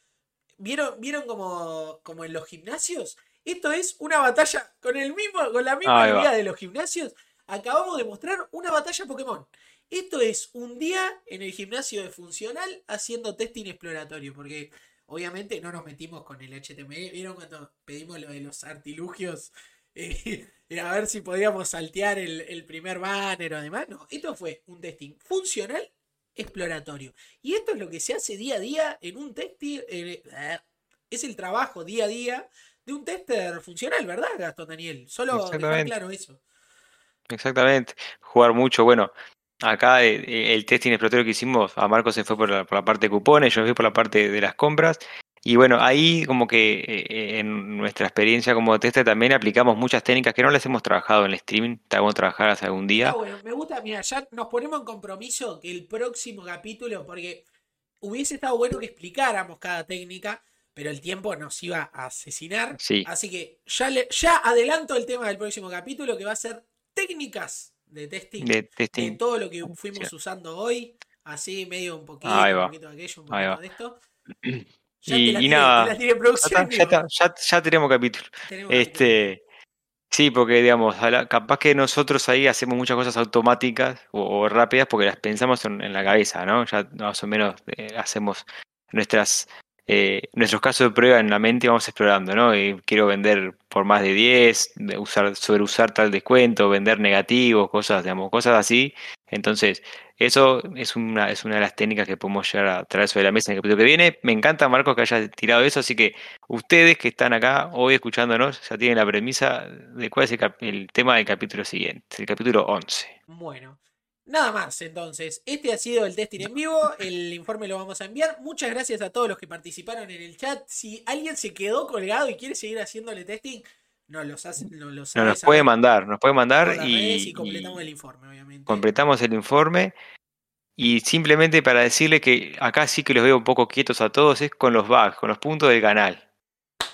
¿Vieron, vieron como, como en los gimnasios? Esto es una batalla con el mismo, con la misma idea de los gimnasios. Acabamos de mostrar una batalla Pokémon. Esto es un día en el gimnasio de Funcional haciendo testing exploratorio, porque obviamente no nos metimos con el HTML. ¿Vieron cuando pedimos lo de los artilugios? Eh, a ver si podíamos saltear el, el primer banner o demás. No, esto fue un testing funcional exploratorio. Y esto es lo que se hace día a día en un testing. eh, es el trabajo día a día de un tester funcional, ¿verdad, Gastón Daniel? Solo dejar claro eso. Exactamente. Jugar mucho, bueno, acá eh, eh, el testing exploratorio que hicimos, a Marco se fue por la, por la parte de cupones, yo me fui por la parte de las compras. Y bueno, ahí como que eh, en nuestra experiencia como tester también aplicamos muchas técnicas que no las hemos trabajado en el streaming, tenemos que trabajarlas algún día. Ah, bueno, me gusta, mira, ya nos ponemos en compromiso que el próximo capítulo, porque hubiese estado bueno que explicáramos cada técnica, pero el tiempo nos iba a asesinar. Sí. Así que ya, le- ya adelanto el tema del próximo capítulo, que va a ser técnicas de testing De de testing. todo lo que fuimos Sí. usando hoy. Así, medio un poquito, un poquito de aquello, un poquito de esto. Ya Y, te la y tiré, nada, te la tiré en ya, producción. está, ya, está, tenemos capítulo. tenemos capítulo. Este, sí, porque digamos, capaz que nosotros ahí hacemos muchas cosas automáticas o, o rápidas porque las pensamos en, en la cabeza, ¿no? Ya más o menos eh, hacemos nuestras eh, nuestros casos de prueba en la mente vamos explorando, ¿no? Y quiero vender por más de 10, de usar, sobreusar tal descuento, vender negativos, cosas, digamos, cosas así. Entonces, eso es una, es una de las técnicas que podemos llegar a traer sobre la mesa en el capítulo que viene. Me encanta, Marcos, que haya tirado eso, así que ustedes que están acá hoy escuchándonos ya tienen la premisa de cuál es el, el tema del capítulo siguiente, el capítulo 11. Bueno, nada más entonces. Este ha sido el testing en vivo. El informe lo vamos a enviar. Muchas gracias a todos los que participaron en el chat. Si alguien se quedó colgado y quiere seguir haciéndole testing, nos los hace, nos los No, nos puede mandar, nos puede mandar y, y completamos y el informe, obviamente. completamos el informe. Y simplemente para decirle que acá sí que los veo un poco quietos a todos, es con los bugs, con los puntos del canal.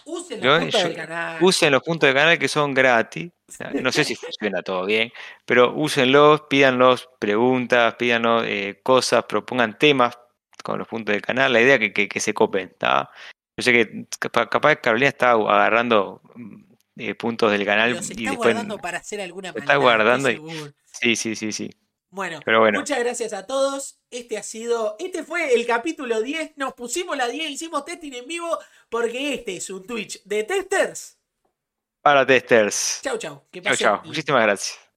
Usen los puntos yo- del canal. Usen los puntos del canal que son gratis. No sé si funciona todo bien, pero úsenlos, pídanlos preguntas, pídanos eh, cosas, propongan temas con los puntos del canal. La idea es que, que, que se copen, ¿tá? Yo sé que capa- capaz Carolina está agarrando mm, eh, puntos del canal Los y está después. guardando para hacer alguna se está guardando y-. Sí, sí, sí, sí. Bueno, Pero bueno. muchas gracias a todos. Este ha sido, este fue el capítulo 10. Nos pusimos la 10, hicimos testing en vivo porque este es un Twitch de testers. Para testers. Chau, chau. Que chao. lindo. Muchísimas gracias.